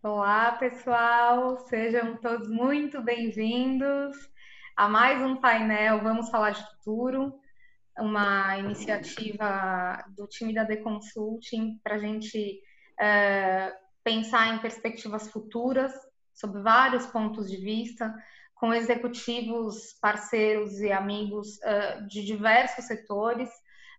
Olá, pessoal, sejam todos muito bem-vindos a mais um painel Vamos Falar de Futuro, uma iniciativa do time da The Consulting para a gente uh, pensar em perspectivas futuras sob vários pontos de vista, com executivos, parceiros e amigos uh, de diversos setores.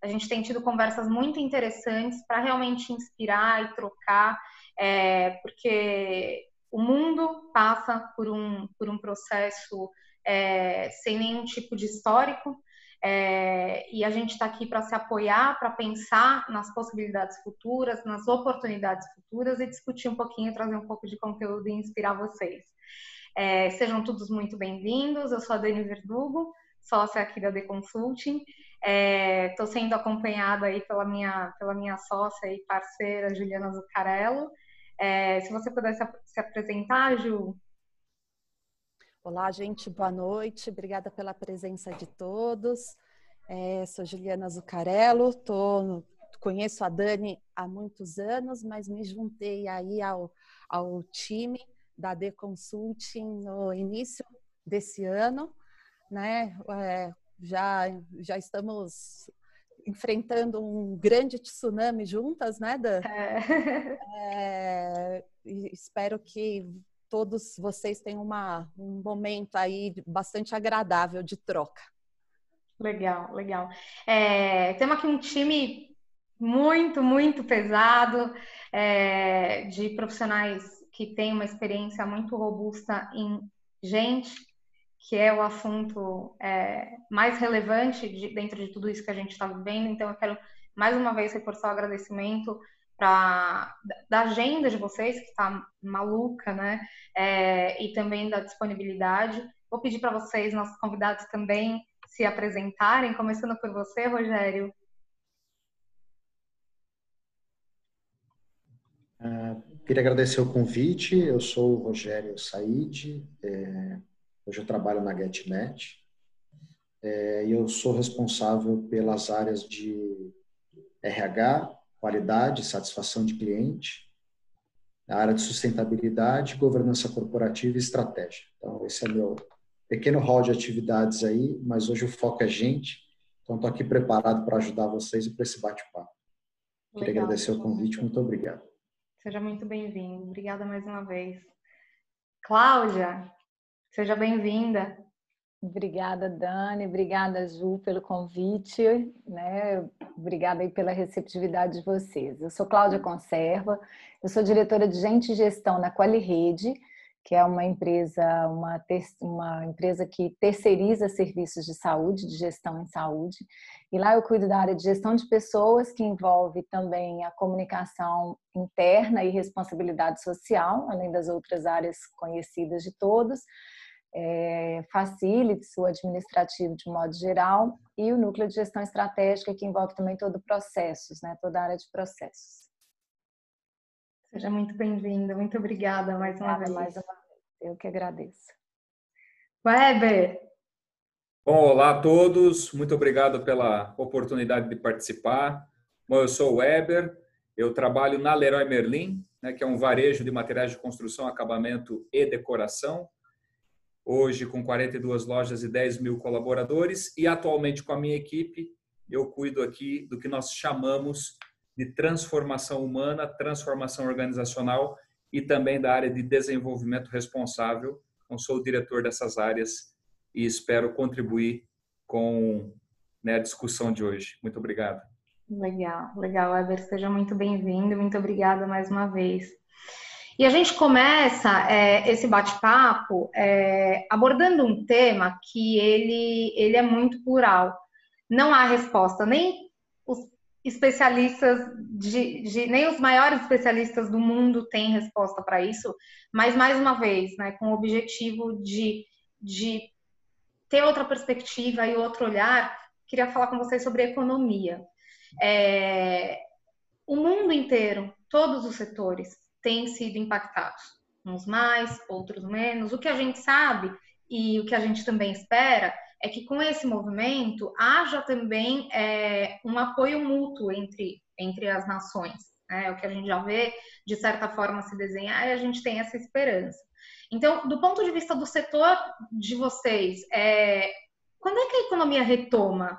A gente tem tido conversas muito interessantes para realmente inspirar e trocar é, porque o mundo passa por um, por um processo é, sem nenhum tipo de histórico, é, e a gente está aqui para se apoiar, para pensar nas possibilidades futuras, nas oportunidades futuras e discutir um pouquinho, trazer um pouco de conteúdo e inspirar vocês. É, sejam todos muito bem-vindos. Eu sou a Dani Verdugo, sócia aqui da The Consulting. Estou é, sendo acompanhada aí pela minha, pela minha sócia e parceira Juliana Zuccarello. É, se você pudesse se apresentar, Ju. Olá, gente, boa noite. Obrigada pela presença de todos. É, sou Juliana Zucarello, tô, conheço a Dani há muitos anos, mas me juntei aí ao, ao time da The Consulting no início desse ano, né? É, já, já estamos enfrentando um grande tsunami juntas, né, Dan? É. É, espero que todos vocês tenham uma, um momento aí bastante agradável de troca. Legal, legal. É, temos aqui um time muito, muito pesado é, de profissionais que têm uma experiência muito robusta em gente que é o assunto é, mais relevante de, dentro de tudo isso que a gente está vivendo. Então, eu quero mais uma vez reforçar o agradecimento pra, da agenda de vocês, que está maluca, né? É, e também da disponibilidade. Vou pedir para vocês, nossos convidados também, se apresentarem, começando por você, Rogério. Uh, queria agradecer o convite. Eu sou o Rogério Said, é, Hoje eu trabalho na GetNet é, e eu sou responsável pelas áreas de RH, qualidade, satisfação de cliente, a área de sustentabilidade, governança corporativa e estratégia. Então, esse é meu pequeno hall de atividades aí, mas hoje o foco é gente, então estou aqui preparado para ajudar vocês e para esse bate-papo. Queria agradecer o convite, muito obrigado. Seja muito bem-vindo. Obrigada mais uma vez. Cláudia, Seja bem-vinda. Obrigada, Dani. Obrigada, Ju, pelo convite. Né? Obrigada aí pela receptividade de vocês. Eu sou Cláudia Conserva, eu sou diretora de Gente e Gestão na QualiRede, que é uma empresa, uma, uma empresa que terceiriza serviços de saúde, de gestão em saúde. E lá eu cuido da área de gestão de pessoas, que envolve também a comunicação interna e responsabilidade social, além das outras áreas conhecidas de todos é, facilities, o administrativo de modo geral, e o núcleo de gestão estratégica, que envolve também todo o processos, né, toda a área de processos. Seja muito bem-vinda, muito obrigada mais uma vez. Mais uma vez. Eu que agradeço. Weber! Bom, olá a todos, muito obrigado pela oportunidade de participar. Bom, eu sou o Weber, eu trabalho na Leroy Merlin, né, que é um varejo de materiais de construção, acabamento e decoração hoje com 42 lojas e 10 mil colaboradores, e atualmente com a minha equipe, eu cuido aqui do que nós chamamos de transformação humana, transformação organizacional e também da área de desenvolvimento responsável. Então, sou o diretor dessas áreas e espero contribuir com né, a discussão de hoje. Muito obrigado. Legal, legal, Weber. Seja muito bem-vindo. Muito obrigada mais uma vez. E a gente começa é, esse bate-papo é, abordando um tema que ele, ele é muito plural. Não há resposta, nem os especialistas, de, de, nem os maiores especialistas do mundo têm resposta para isso, mas mais uma vez, né, com o objetivo de, de ter outra perspectiva e outro olhar, queria falar com vocês sobre economia. É, o mundo inteiro, todos os setores, têm sido impactados, uns mais, outros menos. O que a gente sabe e o que a gente também espera é que com esse movimento haja também é, um apoio mútuo entre, entre as nações. né? É o que a gente já vê, de certa forma, se desenhar e a gente tem essa esperança. Então, do ponto de vista do setor de vocês, é, quando é que a economia retoma?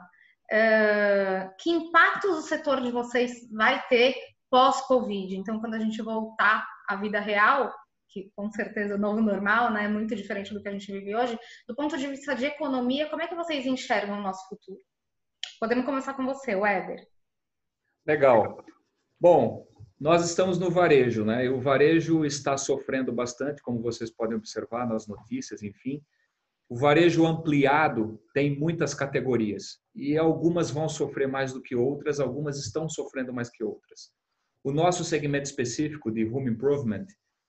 É, que impactos o setor de vocês vai ter pós-Covid? Então, quando a gente voltar à vida real, que com certeza o novo normal, né, é muito diferente do que a gente vive hoje, do ponto de vista de economia, como é que vocês enxergam o nosso futuro? Podemos começar com você, Weber. Legal. Bom, nós estamos no varejo, né? E o varejo está sofrendo bastante, como vocês podem observar nas notícias, enfim. O varejo ampliado tem muitas categorias e algumas vão sofrer mais do que outras, algumas estão sofrendo mais que outras. O nosso segmento específico de home improvement,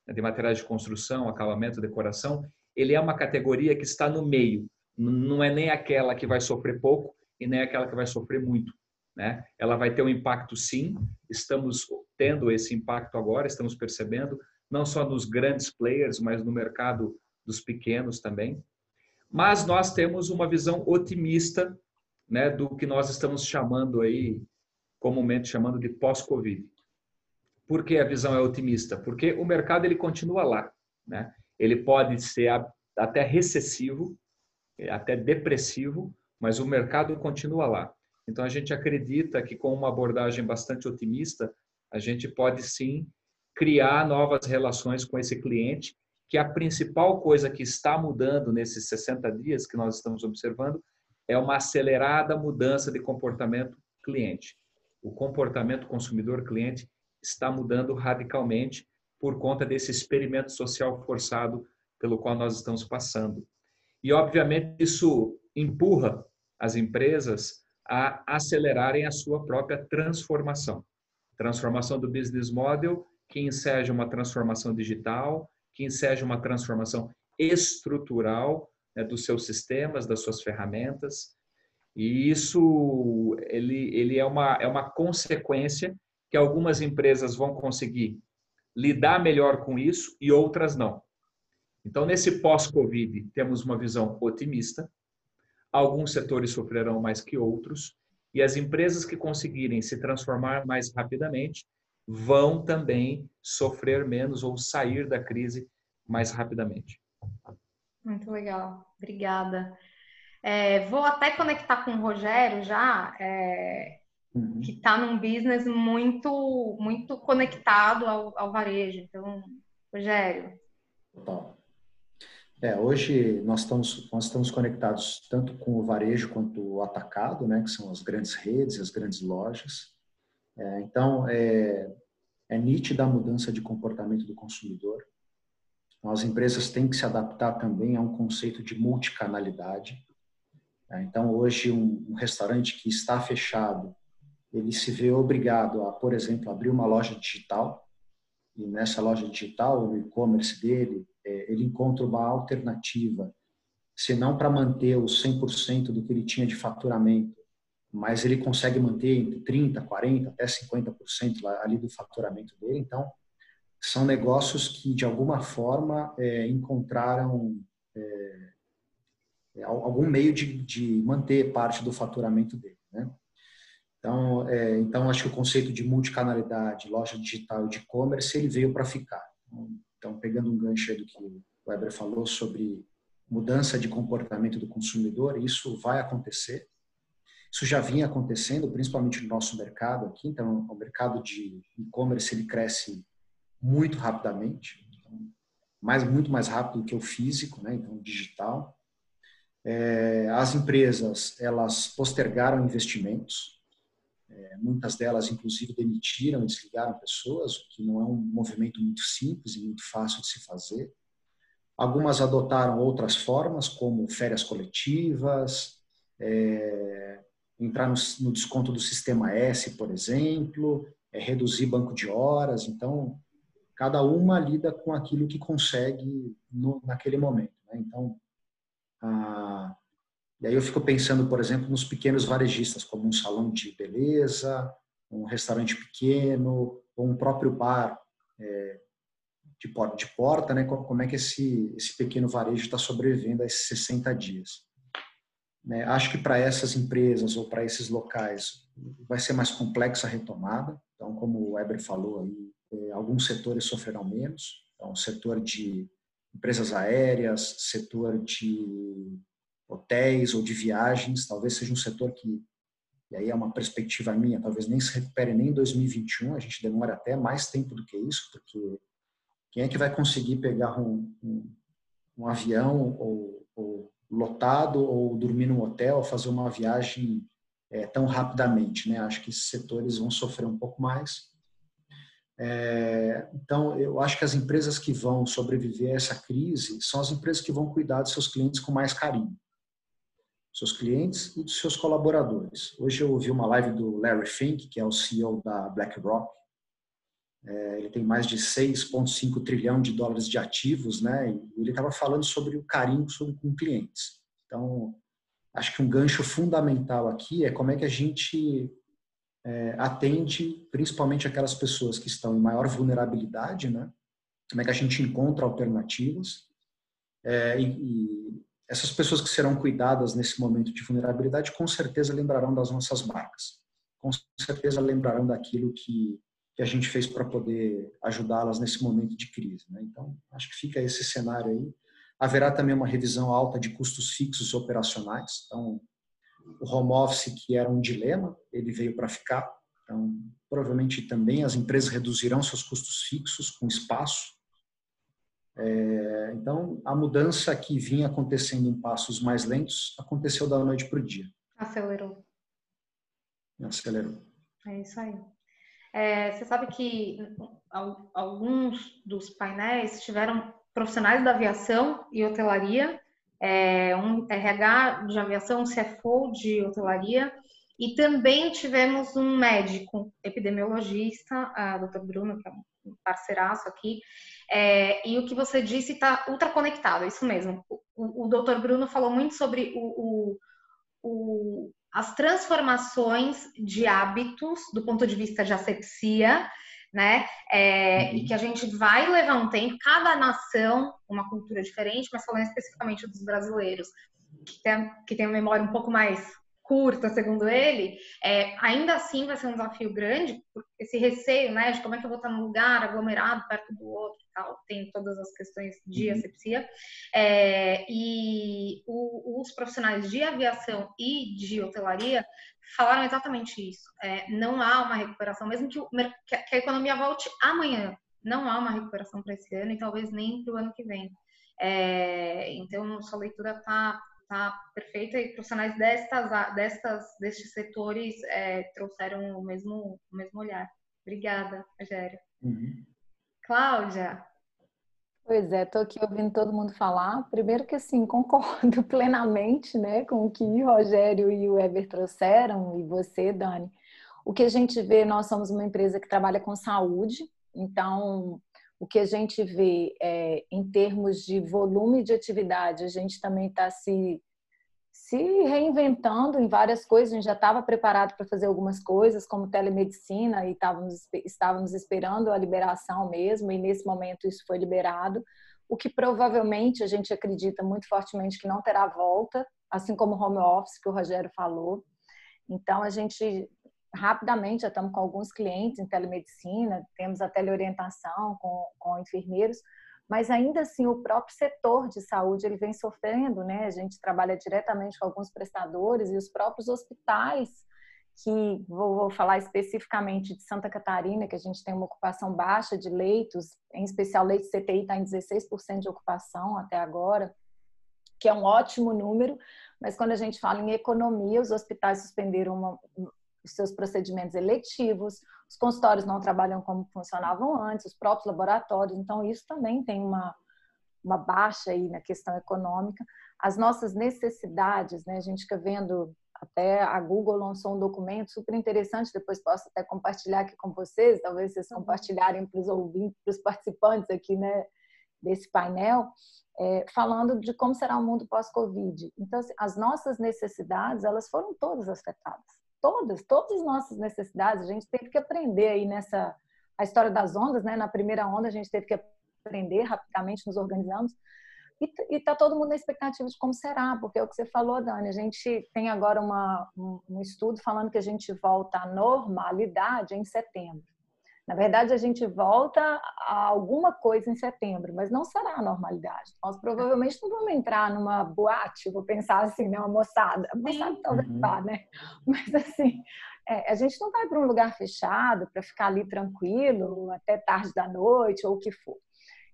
né, de materiais de construção, acabamento, decoração, ele é uma categoria que está no meio. Não é nem aquela que vai sofrer pouco e nem aquela que vai sofrer muito. Né? Ela vai ter um impacto, sim. Estamos tendo esse impacto agora, estamos percebendo, não só nos grandes players, mas no mercado dos pequenos também. Mas nós temos uma visão otimista né, do que nós estamos chamando aí, comumente chamando de pós-Covid. Por que a visão é otimista? Porque o mercado ele continua lá. Né? Ele pode ser até recessivo, até depressivo, mas o mercado continua lá. Então, a gente acredita que com uma abordagem bastante otimista, a gente pode sim criar novas relações com esse cliente, que a principal coisa que está mudando nesses 60 dias que nós estamos observando é uma acelerada mudança de comportamento cliente. O comportamento consumidor-cliente está mudando radicalmente por conta desse experimento social forçado pelo qual nós estamos passando. E, obviamente, isso empurra as empresas a acelerarem a sua própria transformação. Transformação do business model, que enseja uma transformação digital, que enseja uma transformação estrutural né, dos seus sistemas, das suas ferramentas. E isso ele, ele é, uma, é uma consequência que algumas empresas vão conseguir lidar melhor com isso e outras não. Então, nesse pós-Covid, temos uma visão otimista, Alguns setores sofrerão mais que outros, e as empresas que conseguirem se transformar mais rapidamente vão também sofrer menos ou sair da crise mais rapidamente. Muito legal, obrigada. É, vou até conectar com o Rogério já, é, uhum. que está num business muito, muito conectado ao, ao varejo. Então, Rogério. Total. É, hoje nós estamos, nós estamos conectados tanto com o varejo quanto o atacado, né, que são as grandes redes, as grandes lojas. É, então, é, é nítida a mudança de comportamento do consumidor. Então, as empresas têm que se adaptar também a um conceito de multicanalidade. É, então, hoje, um, um restaurante que está fechado, ele se vê obrigado a, por exemplo, abrir uma loja digital, e nessa loja digital, no e-commerce dele, é, ele encontra uma alternativa, se não para manter os 100% do que ele tinha de faturamento, mas ele consegue manter entre 30%, 40%, até 50% ali do faturamento dele. Então, são negócios que, de alguma forma, é, encontraram é, é algum meio de, de, manter parte do faturamento dele. Né? Então, é, então, acho que o conceito de multicanalidade, loja digital e de e-commerce, ele veio para ficar. Então, pegando um gancho do que o Weber falou sobre mudança de comportamento do consumidor, isso vai acontecer. Isso já vinha acontecendo, principalmente no nosso mercado aqui. Então, o mercado de e-commerce ele cresce muito rapidamente, mais muito mais rápido que o físico, né? Então, digital. É, as empresas elas postergaram investimentos, é, muitas delas, inclusive, demitiram e desligaram pessoas, o que não é um movimento muito simples e muito fácil de se fazer. Algumas adotaram outras formas, como férias coletivas, é, entrar no, no, desconto do sistema S, por exemplo, é, reduzir banco de horas. Então, cada uma lida com aquilo que consegue no, naquele momento. Né? Então, a, e aí eu fico pensando, por exemplo, nos pequenos varejistas, como um salão de beleza, um restaurante pequeno, ou um próprio bar é, de porta de porta, né? Como é que esse, esse pequeno varejo está sobrevivendo a esses 60 dias? Né? Acho que para essas empresas ou para esses locais, vai ser mais complexa a retomada. Então, como o Weber falou aí, é, alguns setores sofrerão menos. Então, setor de empresas aéreas, setor de hotéis ou de viagens, talvez seja um setor que, e aí é uma perspectiva minha, talvez nem se recupere nem em 2021, a gente demora até mais tempo do que isso, porque quem é que vai conseguir pegar um, um, um avião ou, ou, lotado ou dormir num hotel ou fazer uma viagem é, tão rapidamente? Né? Acho que esses setores vão sofrer um pouco mais. É, então, eu acho que as empresas que vão sobreviver a essa crise são as empresas que vão cuidar dos seus clientes com mais carinho. Seus clientes e dos seus colaboradores. Hoje eu ouvi uma live do Larry Fink, que é o CEO da BlackRock, é, ele tem mais de 6,5 trilhão de dólares de ativos, né? E ele estava falando sobre o carinho sobre, com clientes. Então, acho que um gancho fundamental aqui é como é que a gente é, atende principalmente aquelas pessoas que estão em maior vulnerabilidade, né? Como é que a gente encontra alternativas é, e, essas pessoas que serão cuidadas nesse momento de vulnerabilidade com certeza lembrarão das nossas marcas, com certeza lembrarão daquilo que que a gente fez para poder ajudá-las nesse momento de crise. Né? Então, acho que fica esse cenário aí. Haverá também uma revisão alta de custos fixos operacionais. Então, o home office, que era um dilema, ele veio para ficar. Então, provavelmente também as empresas reduzirão seus custos fixos com espaço. É, então, a mudança que vinha acontecendo em passos mais lentos aconteceu da noite para o dia. Acelerou. Acelerou. É isso aí. É, você sabe que alguns dos painéis tiveram profissionais da aviação e hotelaria, é, um RH de aviação, um CFO de hotelaria, e também tivemos um médico epidemiologista, a doutor Bruno, que é um parceiraço aqui, é, e o que você disse está ultra conectado, é isso mesmo. O, o doutor Bruno falou muito sobre o, o, o as transformações de hábitos do ponto de vista de asepsia, né? É, uhum. E que a gente vai levar um tempo, cada nação, uma cultura diferente, mas falando especificamente dos brasileiros, que tem, que tem uma memória um pouco mais curta, segundo ele, é, ainda assim vai ser um desafio grande, esse receio, né, de como é que eu vou estar num lugar aglomerado perto do outro e tal, tem todas as questões de uhum. asepsia, é, e o, os profissionais de aviação e de hotelaria falaram exatamente isso, é, não há uma recuperação, mesmo que, o, que a economia volte amanhã, não há uma recuperação para esse ano e talvez nem para o ano que vem. É, então, sua leitura está tá perfeita e profissionais destas, destas, destes setores é, trouxeram o mesmo, o mesmo olhar. Obrigada, Rogério. Uhum. Cláudia. Pois é, estou aqui ouvindo todo mundo falar. Primeiro que assim, concordo plenamente né, com o que o Rogério e o Eber trouxeram, e você, Dani. O que a gente vê, nós somos uma empresa que trabalha com saúde, então o que a gente vê é, em termos de volume de atividade, a gente também está se, se reinventando em várias coisas. A gente já estava preparado para fazer algumas coisas, como telemedicina, e estávamos, estávamos esperando a liberação mesmo, e nesse momento isso foi liberado. O que provavelmente a gente acredita muito fortemente que não terá volta, assim como o home office, que o Rogério falou. Então, a gente rapidamente já estamos com alguns clientes em telemedicina, temos a teleorientação com, com enfermeiros, mas ainda assim o próprio setor de saúde ele vem sofrendo, né? A gente trabalha diretamente com alguns prestadores e os próprios hospitais que vou, vou, falar especificamente de Santa Catarina, que a gente tem uma ocupação baixa de leitos, em especial leite CTI está em 16% de ocupação até agora, que é um ótimo número, mas quando a gente fala em economia, os hospitais suspenderam uma, os seus procedimentos eletivos, os consultórios não trabalham como funcionavam antes, os próprios laboratórios, então isso também tem uma, uma baixa aí na questão econômica. As nossas necessidades, né, a gente fica vendo, até a Google lançou um documento super interessante, depois posso até compartilhar aqui com vocês, talvez vocês uhum. compartilharem para os ouvintes, para os participantes aqui, né, desse painel, é, falando de como será o mundo pós-Covid. Então, assim, as nossas necessidades, elas foram todas afetadas todas, todas as nossas necessidades. A gente teve que aprender aí nessa a história das ondas, né? Na primeira onda a gente teve que aprender rapidamente, nos organizamos. E está todo mundo na expectativa de como será, porque é o que você falou, Dani. A gente tem agora uma, um, um estudo falando que a gente volta à normalidade em setembro. Na verdade, a gente volta a alguma coisa em setembro, mas não será a normalidade. Nós provavelmente não vamos entrar numa boate, vou pensar assim, né? Uma moçada. A moçada talvez uhum. vá, né? Mas assim, é, a gente não vai para um lugar fechado para ficar ali tranquilo até tarde da noite ou o que for.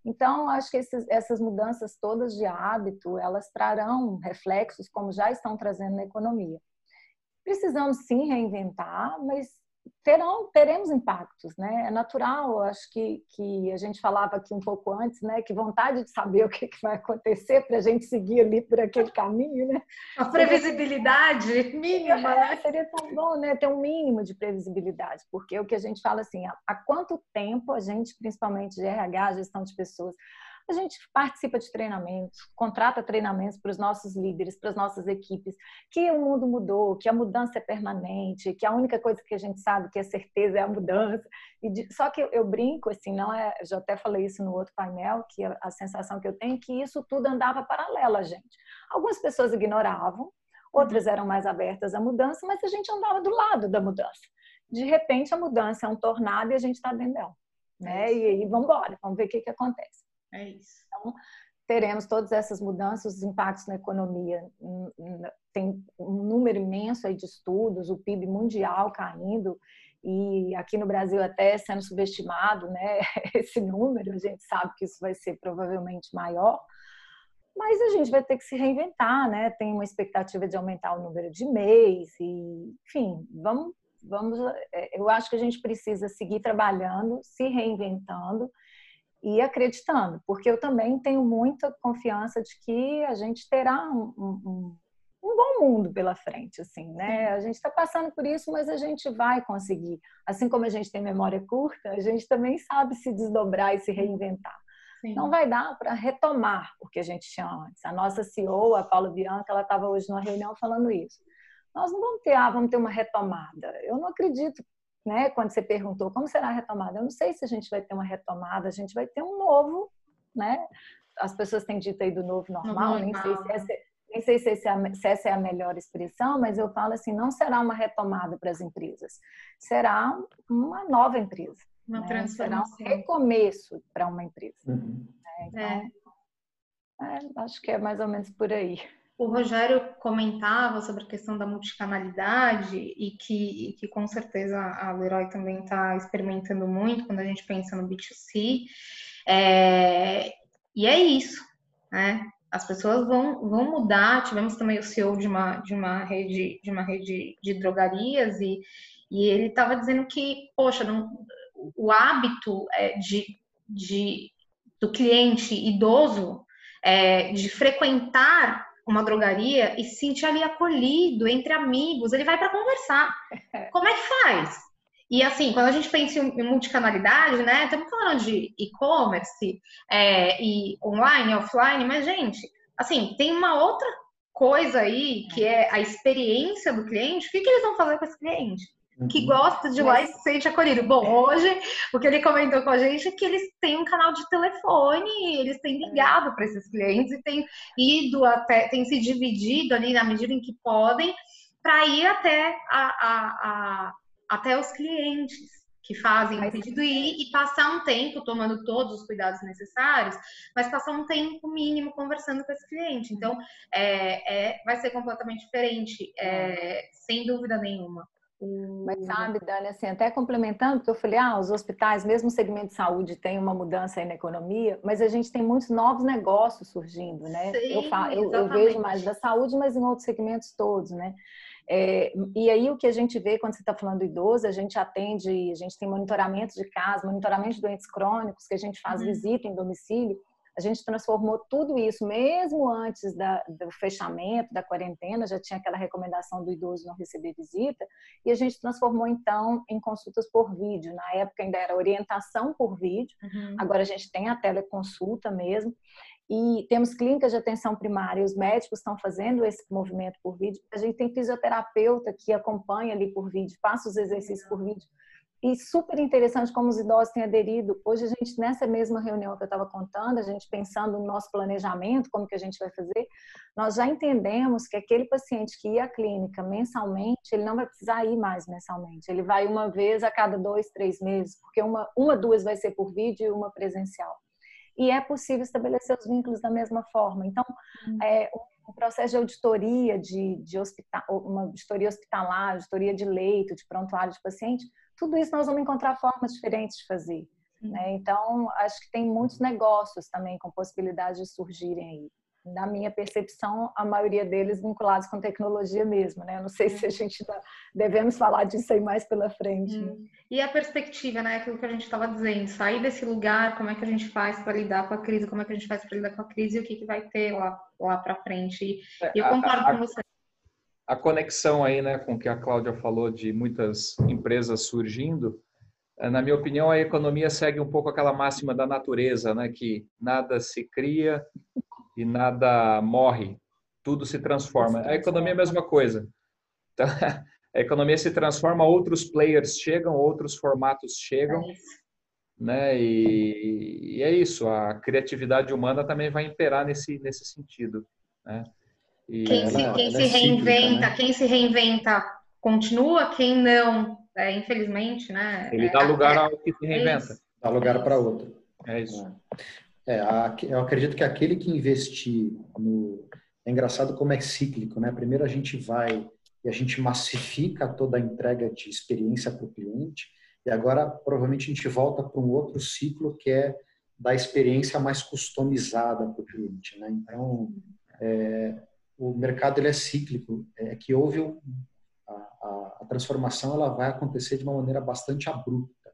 Então, acho que esses, essas mudanças todas de hábito, elas trarão reflexos como já estão trazendo na economia. Precisamos sim reinventar, mas terão, teremos impactos, né? É natural, acho que, que a gente falava aqui um pouco antes, né? Que vontade de saber o que, que vai acontecer para a gente seguir ali por aquele caminho, né? A previsibilidade seria, mínima, né? Seria tão bom, né? Ter um mínimo de previsibilidade, porque o que a gente fala assim, há, há quanto tempo a gente, principalmente de RH, gestão de pessoas, a gente participa de treinamentos, contrata treinamentos para os nossos líderes, para as nossas equipes, que o mundo mudou, que a mudança é permanente, que a única coisa que a gente sabe que é certeza é a mudança. De... Só que eu, brinco, assim, não é, já até falei isso no outro painel, que a, a sensação que eu tenho é que isso tudo andava paralelo a gente. Algumas pessoas ignoravam, outras eram mais abertas à mudança, mas a gente andava do lado da mudança. De repente, a mudança é um tornado e a gente está dentro dela. Né? E aí, vamos embora, vamos ver o que, que acontece. É isso. Então, teremos todas essas mudanças, os impactos na economia. Tem um número imenso aí de estudos, o PIB mundial caindo e aqui no Brasil até sendo subestimado, né? Esse número, a gente sabe que isso vai ser provavelmente maior. Mas a gente vai ter que se reinventar, né? Tem uma expectativa de aumentar o número de mês e, enfim, vamos vamos é, eu acho que a gente precisa seguir trabalhando, se reinventando e acreditando, porque eu também tenho muita confiança de que a gente terá um, um, um bom mundo pela frente, assim, né? A gente está passando por isso, mas a gente vai conseguir. Assim como a gente tem memória curta, a gente também sabe se desdobrar e se reinventar. Sim. Não vai dar para retomar o que a gente tinha antes. A nossa CEO, a Paula Bianca, ela estava hoje numa reunião falando isso. Nós não vamos ter, ah, vamos ter uma retomada. Eu não acredito né? Quando você perguntou como será a retomada, eu não sei se a gente vai ter uma retomada, a gente vai ter um novo, né? As pessoas têm dito aí do novo normal, nem sei se essa, nem sei se, essa, se essa é a melhor expressão, mas eu falo assim, não será uma retomada para as empresas, será uma nova empresa. Uma né? Será um recomeço para uma empresa. Uhum. É, então, é. É, acho que é mais ou menos por aí o Rogério comentava sobre a questão da multicanalidade e que, e que com certeza a Leroy também está experimentando muito quando a gente pensa no B2C. É, e é isso, né? As pessoas vão, vão mudar. Tivemos também o CEO de uma, de uma rede de uma rede de drogarias e, e ele estava dizendo que, poxa, não, o hábito é, de, de, do cliente idoso é, de frequentar uma drogaria e se sentir ali acolhido entre amigos, ele vai para conversar. Como é que faz? E assim, quando a gente pensa em multicanalidade, né? Estamos falando de e-commerce é, e online, offline, mas, gente, assim, tem uma outra coisa aí que é a experiência do cliente. O que, que eles vão fazer com esse cliente? Que uhum. gosta de lá e se sente acolhido. Bom, hoje o que ele comentou com a gente é que eles têm um canal de telefone, eles têm ligado para esses clientes e têm ido até, têm se dividido ali na medida em que podem para ir até a, a, a, até os clientes que fazem o pedido e, e passar um tempo tomando todos os cuidados necessários, mas passar um tempo mínimo conversando com esse cliente. Então, é, é vai ser completamente diferente, é, sem dúvida nenhuma. Mas sabe, Dani, assim, até complementando, porque eu falei, ah, os hospitais, mesmo o segmento de saúde, tem uma mudança aí na economia, mas a gente tem muitos novos negócios surgindo, né? Sim, eu, falo, eu, eu, vejo mais da saúde, mas em outros segmentos todos, né? É, e aí o que a gente vê quando você está falando do idoso, a gente atende, a gente tem monitoramento de casa, monitoramento de doentes crônicos, que a gente faz uhum. visita em domicílio, a gente transformou tudo isso, mesmo antes da, do fechamento, da quarentena, já tinha aquela recomendação do idoso não receber visita, e a gente transformou então em consultas por vídeo. Na época ainda era orientação por vídeo, uhum. agora a gente tem a teleconsulta mesmo. E temos clínicas de atenção primária, os médicos estão fazendo esse movimento por vídeo. A gente tem fisioterapeuta que acompanha ali por vídeo, passa os exercícios por vídeo. E super interessante como os idosos têm aderido. Hoje a gente, nessa mesma reunião que eu estava contando, a gente pensando no nosso planejamento, como que a gente vai fazer, nós já entendemos que aquele paciente que ia à clínica mensalmente, ele não vai precisar ir mais mensalmente. Ele vai uma vez a cada dois, três meses, porque uma, uma duas vai ser por vídeo e uma presencial. E é possível estabelecer os vínculos da mesma forma. Então, hum. é, um processo de auditoria de, de hospital, uma auditoria hospitalar, auditoria de leito, de prontuário de paciente, tudo isso nós vamos encontrar formas diferentes de fazer. Né? Então, acho que tem muitos negócios também com possibilidade de surgirem aí. Na minha percepção, a maioria deles vinculados com tecnologia mesmo, né? não sei se a gente tá, devemos falar disso aí mais pela frente. Né? E a perspectiva, né? Aquilo que a gente estava dizendo, sair desse lugar, como é que a gente faz para lidar com a crise, como é que a gente faz para lidar com a crise e o que, que vai ter lá, lá para frente. E, é, eu concordo a, a, com você a conexão aí, né, com o que a Cláudia falou de muitas empresas surgindo, eh, na minha opinião, a economia segue um pouco aquela máxima da natureza, né, que nada se cria e nada morre, tudo se transforma. A economia é a mesma coisa. Então, a economia se transforma, outros players chegam, outros formatos chegam, é né? E, e, é isso. A criatividade humana também vai imperar nesse nesse sentido, né? E quem ela, se, quem se é reinventa, cíclica, né? quem se reinventa continua, quem não, é, infelizmente, né? Ele dá é, lugar ao que se reinventa. É dá lugar para outro. É isso. É, eu acredito que aquele que investir no. É engraçado como é cíclico, né? Primeiro a gente vai e a gente massifica toda a entrega de experiência para o cliente, e agora provavelmente a gente volta para um outro ciclo que é da experiência mais customizada para o cliente, né? Então, é, o mercado ele é cíclico, é que houve um, a, a, a, transformação ela vai acontecer de uma maneira bastante abrupta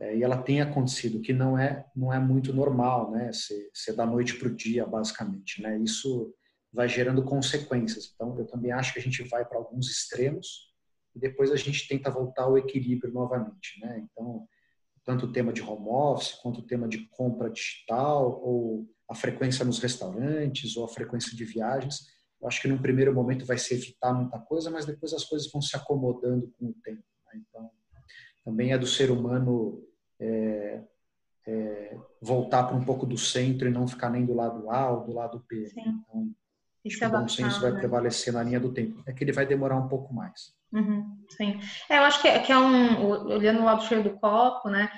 é, e ela tem acontecido, que não é não é muito normal, né? Ser, ser da noite para o dia, basicamente, né? Isso vai gerando consequências. Então, eu também acho que a gente vai para alguns extremos e depois a gente tenta voltar ao equilíbrio novamente, né? Então, tanto o tema de home office quanto o tema de compra digital ou a frequência nos restaurantes ou a frequência de viagens. Eu acho que num primeiro momento vai se evitar muita coisa, mas depois as coisas vão se acomodando com o tempo. Né? Então, também é do ser humano é, é, voltar para um pouco do centro e não ficar nem do lado A ou do lado B. Sim. Então, Isso é o bom senso vai né? prevalecer na linha do tempo. É que ele vai demorar um pouco mais. Uhum, sim. É, eu acho que é, que é um, olhando o lado cheio do copo, né?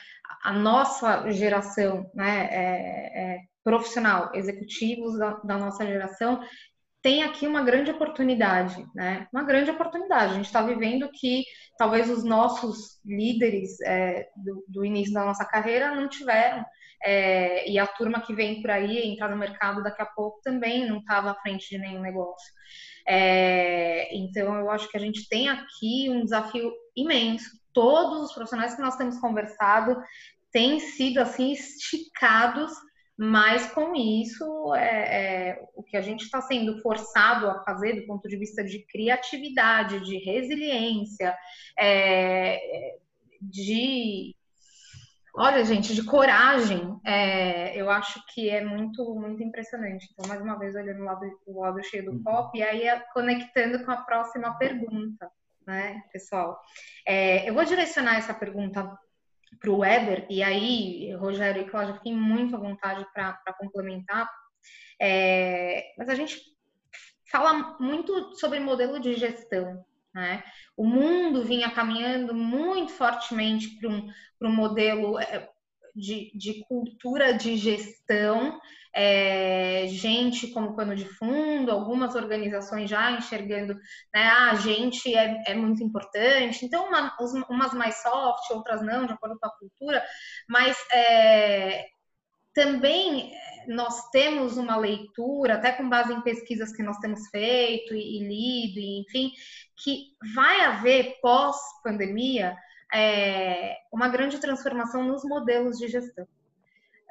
A nossa geração, né? É, é profissional, executivos da, da nossa geração, tem aqui uma grande oportunidade, né? Uma grande oportunidade. A gente está vivendo que talvez os nossos líderes é, do, do, início da nossa carreira não tiveram. É, e a turma que vem por aí, entrar no mercado daqui a pouco, também não estava à frente de nenhum negócio. É, então, eu acho que a gente tem aqui um desafio imenso. Todos os profissionais que nós temos conversado têm sido assim esticados mas com isso, é, é, o que a gente está sendo forçado a fazer do ponto de vista de criatividade, de resiliência, é, de olha, gente, de coragem, é, eu acho que é muito, muito impressionante. Então, mais uma vez, olhando o lado, o lado cheio do uhum. copo, e aí é conectando com a próxima pergunta, né, pessoal? É, eu vou direcionar essa pergunta para o Weber, e aí, Rogério e Cláudia, fiquem muito à vontade para complementar, é, mas a gente fala muito sobre modelo de gestão. Né? O mundo vinha caminhando muito fortemente para um, um modelo é, de, de cultura de gestão é, gente como pano de fundo, algumas organizações já enxergando, né, ah, a gente é, é muito importante, então uma, umas mais soft, outras não, de acordo com a cultura, mas é, também nós temos uma leitura, até com base em pesquisas que nós temos feito e, e lido, e, enfim, que vai haver pós-pandemia é, uma grande transformação nos modelos de gestão.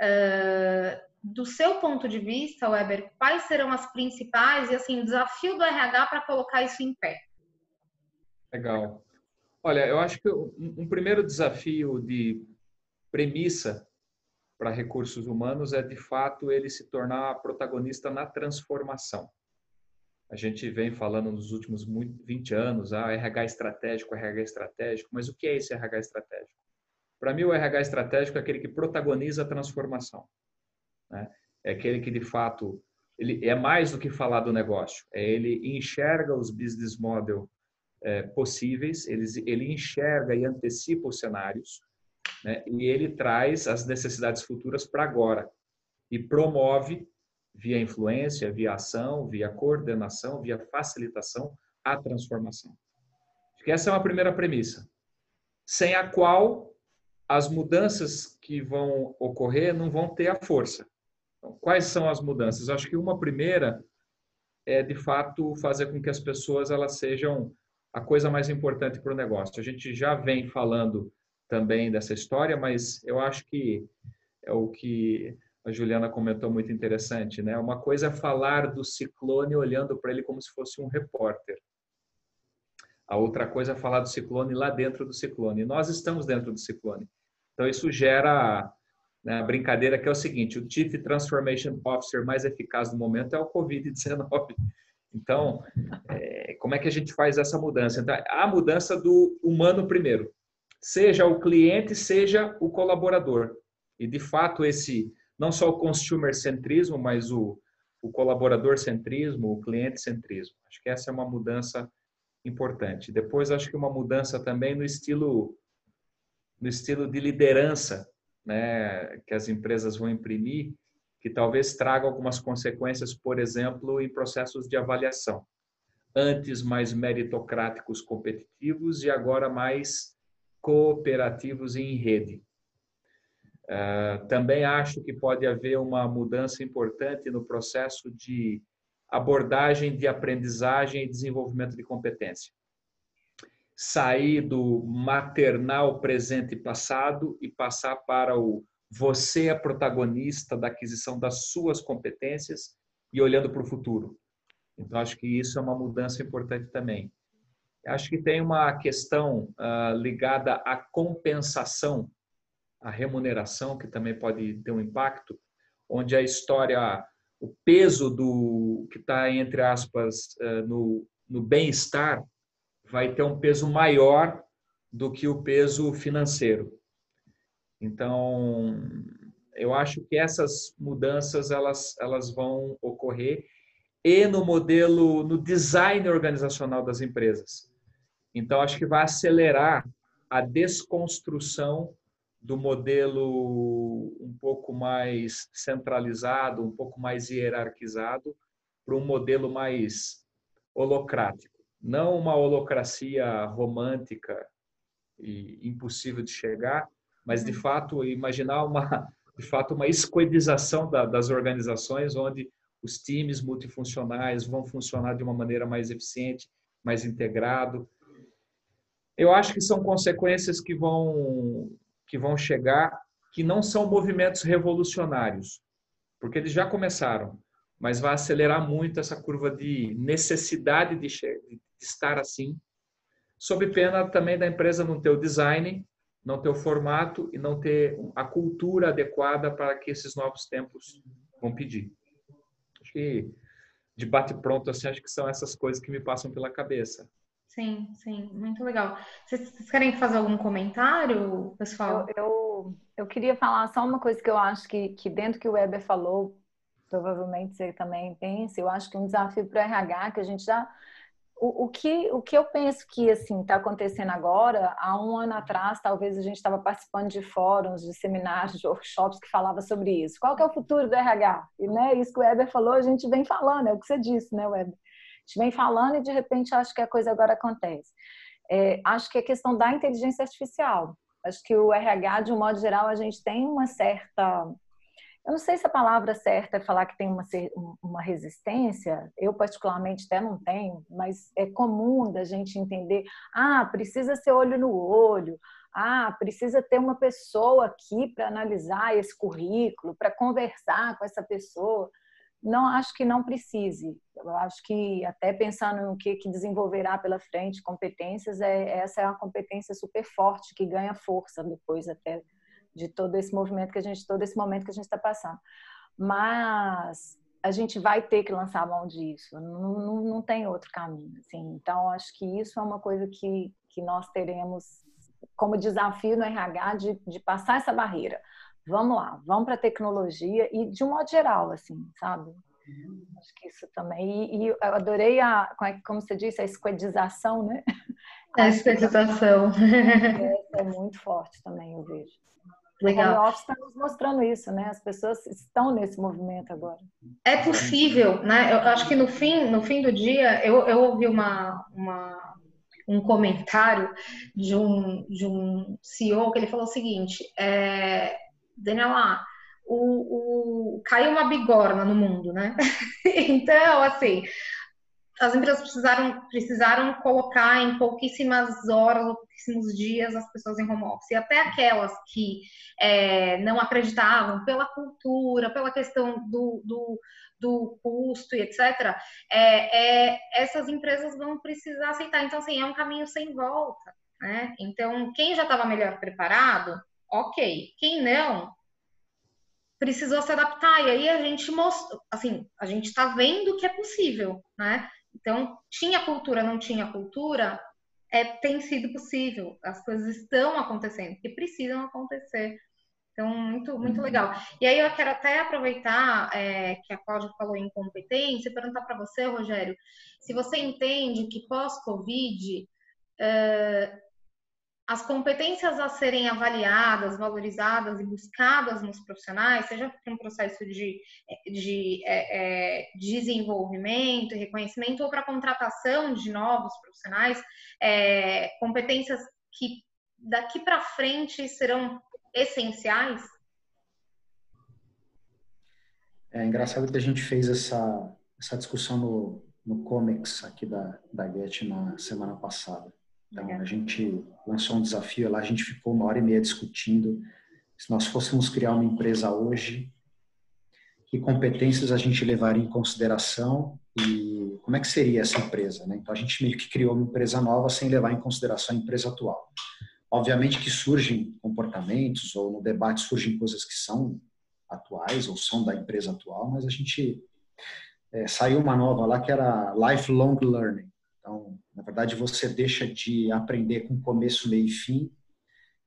Uh, do seu ponto de vista, Weber, quais serão as principais e assim, o desafio do RH para colocar isso em pé? Legal. Olha, eu acho que um primeiro desafio de premissa para recursos humanos é de fato ele se tornar protagonista na transformação. A gente vem falando nos últimos 20 anos, ah, RH estratégico, RH estratégico, mas o que é esse RH estratégico? Para mim, o RH estratégico é aquele que protagoniza a transformação. Né? É aquele que, de fato, ele é mais do que falar do negócio. É ele enxerga os business model é, possíveis, ele, ele enxerga e antecipa os cenários, né? e ele traz as necessidades futuras para agora e promove via influência, via ação, via coordenação, via facilitação, a transformação. Acho que essa é uma primeira premissa, sem a qual as mudanças que vão ocorrer não vão ter a força. Então, quais são as mudanças? Acho que uma primeira é, de fato, fazer com que as pessoas elas sejam a coisa mais importante para o negócio. A gente já vem falando também dessa história, mas eu acho que é o que a Juliana comentou muito interessante, né? Uma coisa é falar do ciclone olhando para ele como se fosse um repórter. A outra coisa é falar do ciclone lá dentro do ciclone. Nós estamos dentro do ciclone. Então isso gera né, a brincadeira que é o seguinte: o Chief Transformation Officer mais eficaz no momento é o COVID-19. Então, é, como é que a gente faz essa mudança? Então, a mudança do humano primeiro, seja o cliente, seja o colaborador. E de fato esse não só o consumer centrismo, mas o, o colaborador centrismo, o cliente centrismo. Acho que essa é uma mudança importante. Depois acho que uma mudança também no estilo no estilo de liderança, né, que as empresas vão imprimir, que talvez traga algumas consequências, por exemplo, em processos de avaliação. Antes mais meritocráticos, competitivos e agora mais cooperativos em rede. Uh, também acho que pode haver uma mudança importante no processo de abordagem de aprendizagem e desenvolvimento de competência. Sair do maternal presente e passado e passar para o você é protagonista da aquisição das suas competências e olhando para o futuro. Então, acho que isso é uma mudança importante também. Acho que tem uma questão uh, ligada à compensação a remuneração, que também pode ter um impacto, onde a história, o peso do que está, entre aspas, eh, no, no bem-estar, vai ter um peso maior do que o peso financeiro. Então, eu acho que essas mudanças elas, elas vão ocorrer e no modelo, no design organizacional das empresas. Então, acho que vai acelerar a desconstrução do modelo um pouco mais centralizado, um pouco mais hierarquizado, para um modelo mais holocrático. Não uma holocracia romântica e impossível de chegar, mas de uhum. fato imaginar uma de fato uma escoidização da, das organizações onde os times multifuncionais vão funcionar de uma maneira mais eficiente, mais integrado. Eu acho que são consequências que vão que vão chegar, que não são movimentos revolucionários, porque eles já começaram, mas vai acelerar muito essa curva de necessidade de, de estar assim, sob pena também da empresa não ter o design, não ter o formato e não ter a cultura adequada para que esses novos tempos vão pedir. Acho que de bate pronto assim, acho que são essas coisas que me passam pela cabeça. Sim, sim, muito legal. Vocês, querem fazer algum comentário, pessoal? Eu, eu, eu, queria falar só uma coisa que eu acho que, que dentro que o Weber falou, provavelmente você também pensa, eu acho que um desafio para o RH que a gente já o, o, que, o que eu penso que assim está acontecendo agora, há um ano atrás, talvez a gente estava participando de fóruns, de seminários, de workshops que falava sobre isso. Qual que é o futuro do RH? E né, isso que o Weber falou, a gente vem falando, é o que você disse, né, Weber? Gente vem falando e de repente acho que a coisa agora acontece. É, acho que é questão da inteligência artificial. Acho que o RH, de um modo geral, a gente tem uma certa. Eu não sei se a palavra certa é falar que tem uma, uma resistência, eu particularmente até não tenho, mas é comum da gente entender: ah, precisa ser olho no olho, ah, precisa ter uma pessoa aqui para analisar esse currículo, para conversar com essa pessoa não acho que não precise. Eu acho que até pensando no que, que desenvolverá pela frente, competências, é, essa é uma competência super forte que ganha força depois até de todo esse movimento que a gente, todo esse momento que a gente está passando. Mas a gente vai ter que lançar a mão disso, não, não, não tem outro caminho. Assim. Então, acho que isso é uma coisa que, que nós teremos como desafio no RH de, de passar essa barreira. Vamos lá, vamos para a tecnologia e de um modo geral, assim, sabe? Acho que isso também. E, e eu adorei a, é como você disse, a esquedização, né? A esquedização. É, é muito forte também, eu vejo. Legal. O home office está nos mostrando isso, né? As pessoas estão nesse movimento agora. É possível, né? Eu acho que no fim, no fim do dia, eu, eu ouvi uma, uma, um comentário de um, de um CEO que ele falou o seguinte: é, Daniela, o, o, caiu uma bigorna no mundo, né? então, assim, as empresas precisaram, precisaram colocar em pouquíssimas horas ou pouquíssimos dias as pessoas em home office. E até aquelas que é, não acreditavam pela cultura, pela questão do, do, do custo e etc., é, é, essas empresas vão precisar aceitar. Então, assim, é um caminho sem volta. Né? Então, quem já estava melhor preparado, ok. Quem não, precisou se adaptar. E aí a gente mostra, assim, a gente está vendo que é possível, né? Então, tinha cultura, não tinha cultura, é, tem sido possível. As coisas estão acontecendo, que precisam acontecer. Então, muito, muito uhum. legal. E aí eu quero até aproveitar é, que a Cláudia falou em competência e perguntar para você, Rogério, se você entende que pós-Covid as competências a serem avaliadas, valorizadas e buscadas nos profissionais, seja por um processo de, de é, é, desenvolvimento reconhecimento ou para contratação de novos profissionais, é, competências que daqui para frente serão essenciais? É engraçado que a gente fez essa, essa discussão no, no Comics aqui da, da Get na semana passada. Então, a gente lançou um desafio lá, a gente ficou uma hora e meia discutindo se nós fôssemos criar uma empresa hoje, que competências a gente levaria em consideração e como é que seria essa empresa. Né? Então, a gente meio que criou uma empresa nova sem levar em consideração a empresa atual. Obviamente que surgem comportamentos ou no debate surgem coisas que são atuais ou são da empresa atual, mas a gente é, saiu uma nova lá que era lifelong learning. Então, na verdade, você deixa de aprender com começo, meio e fim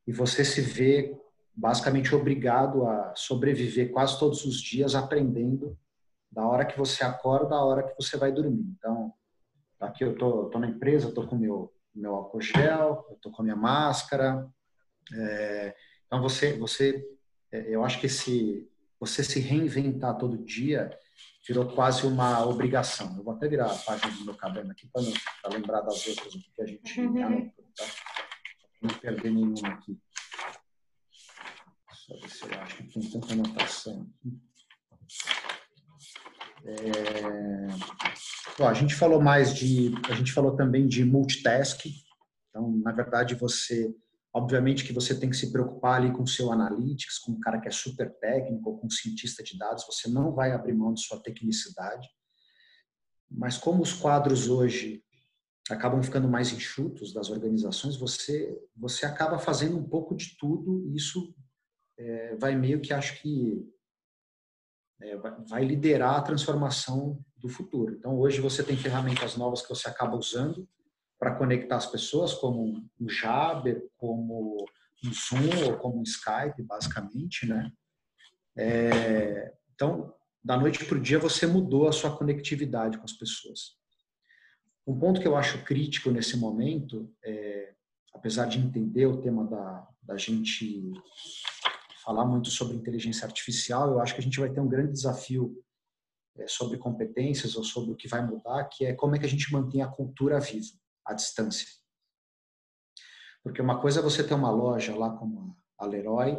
e você se vê basicamente obrigado a sobreviver quase todos os dias aprendendo da hora que você acorda à hora que você vai dormir. Então, aqui eu tô, tô na empresa, tô com meu meu álcool gel, eu tô com a minha máscara. É, então você você é, eu acho que esse você se reinventar todo dia virou quase uma obrigação. Eu vou até virar a página do meu caderno aqui para lembrar das outras que a gente uhum. anotou, tá? Não perder nenhuma aqui. Só ver se eu acho que tem tanta anotação É... Bom, a gente falou mais de, a gente falou também de multitasking. Então, na verdade, você Obviamente que você tem que se preocupar ali com o seu analytics, com um cara que é super técnico, com um cientista de dados, você não vai abrir mão de sua tecnicidade. Mas como os quadros hoje acabam ficando mais enxutos das organizações, você você acaba fazendo um pouco de tudo e isso é, vai meio que acho que é, vai liderar a transformação do futuro. Então hoje você tem ferramentas novas que você acaba usando para conectar as pessoas, como um Jabber, como um Zoom ou como um Skype, basicamente, né? É, então, da noite para o dia, você mudou a sua conectividade com as pessoas. Um ponto que eu acho crítico nesse momento, é, apesar de entender o tema da, da gente falar muito sobre inteligência artificial, eu acho que a gente vai ter um grande desafio é, sobre competências ou sobre o que vai mudar, que é como é que a gente mantém a cultura viva à distância. Porque uma coisa é você ter uma loja lá como a Leroy,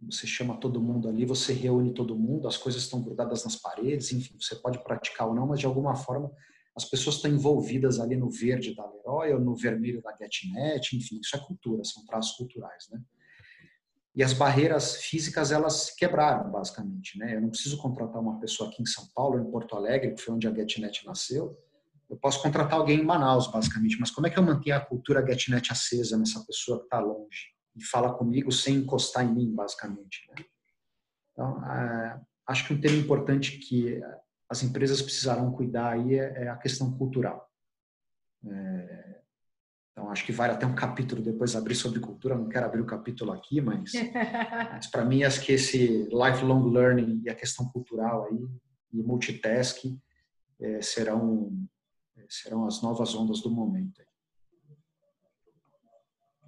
você chama todo mundo ali, você reúne todo mundo, as coisas estão grudadas nas paredes, enfim, você pode praticar ou não, mas de alguma forma as pessoas estão envolvidas ali no verde da Leroy ou no vermelho da GetNet, enfim, isso é cultura, são traços culturais, né? E as barreiras físicas, elas quebraram, basicamente, né? Eu não preciso contratar uma pessoa aqui em São Paulo, em Porto Alegre, que foi onde a GetNet nasceu, eu posso contratar alguém em Manaus, basicamente, mas como é que eu mantenho a cultura GetNet acesa nessa pessoa que está longe e fala comigo sem encostar em mim, basicamente? Né? Então, é, acho que um tema importante que as empresas precisarão cuidar aí é, é a questão cultural. É, então, acho que vale até um capítulo depois abrir sobre cultura. Não quero abrir o capítulo aqui, mas, mas para mim, acho que esse lifelong learning e a questão cultural aí, e multitasking, é, serão, serão as novas ondas do momento.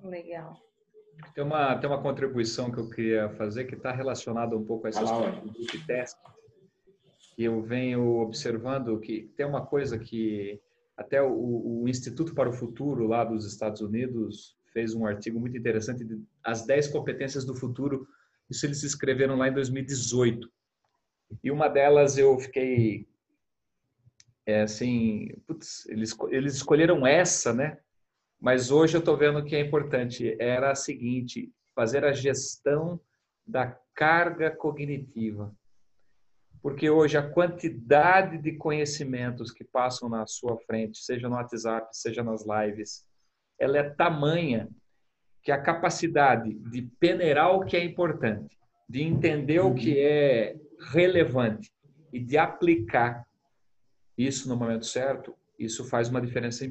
Legal. Tem uma, tem uma contribuição que eu queria fazer que está relacionada um pouco a essa história do multitasking. E eu venho observando que tem uma coisa que até o, o, Instituto para o Futuro lá dos Estados Unidos fez um artigo muito interessante de as 10 competências do futuro. Isso eles escreveram lá em 2018. E uma delas eu fiquei é assim, putz, eles eles escolheram essa, né? Mas hoje eu estou vendo que é importante. Era a seguinte: fazer a gestão da carga cognitiva. Porque hoje a quantidade de conhecimentos que passam na sua frente, seja no WhatsApp, seja nas lives, ela é tamanha que a capacidade de peneirar o que é importante, de entender o que é relevante e de aplicar isso no momento certo, isso faz uma diferença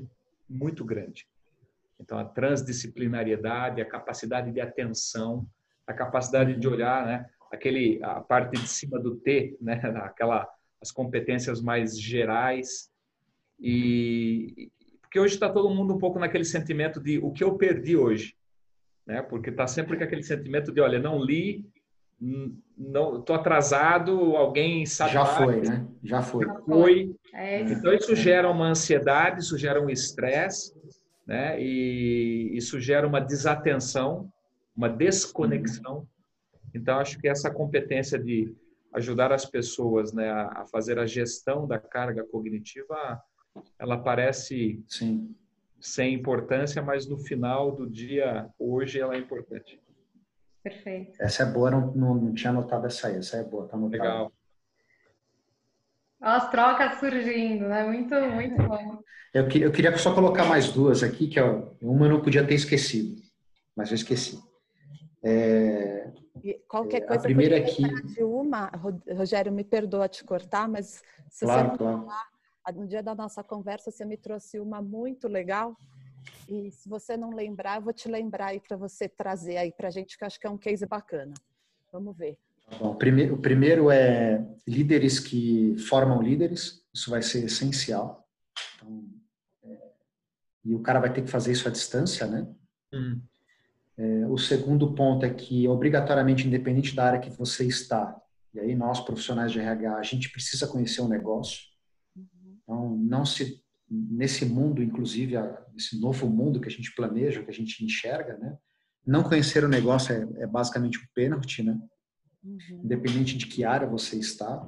muito grande. Então, a transdisciplinariedade, a capacidade de atenção, a capacidade de olhar, né? Aquele, a parte de cima do T, né? Aquela, as competências mais gerais. E porque hoje está todo mundo um pouco naquele sentimento de o que eu perdi hoje, né? Porque está sempre com aquele sentimento de, olha, não li, não estou atrasado, alguém sabe. Já foi, né? Já foi. Já foi. É então isso gera uma ansiedade, isso gera um estresse né? E isso gera uma desatenção, uma desconexão. Então, acho que essa competência de ajudar as pessoas né, a fazer a gestão da carga cognitiva, ela parece Sim. sem importância, mas no final do dia, hoje, ela é importante. Perfeito. Essa é boa, não, não, não tinha notado essa aí, essa é boa, tá anotada. Legal. As trocas surgindo, né? Muito, muito bom. Eu, eu queria só colocar mais duas aqui, que uma eu não podia ter esquecido, mas eu esqueci. É, qualquer coisa, a primeira aqui. De uma, Rogério, me perdoa te cortar, mas se claro, você claro. no dia da nossa conversa você me trouxe uma muito legal. E se você não lembrar, eu vou te lembrar aí para você trazer aí para a gente, que acho que é um case bacana. Vamos ver. Bom, primeiro, o primeiro é líderes que formam líderes, isso vai ser essencial. Então, é, e o cara vai ter que fazer isso à distância, né? Uhum. É, o segundo ponto é que, obrigatoriamente, independente da área que você está, e aí nós, profissionais de RH, a gente precisa conhecer o negócio. Uhum. Então, não se nesse mundo, inclusive, esse novo mundo que a gente planeja, que a gente enxerga, né? Não conhecer o negócio é, é basicamente um pênalti, né? uhum. independente de que área você está.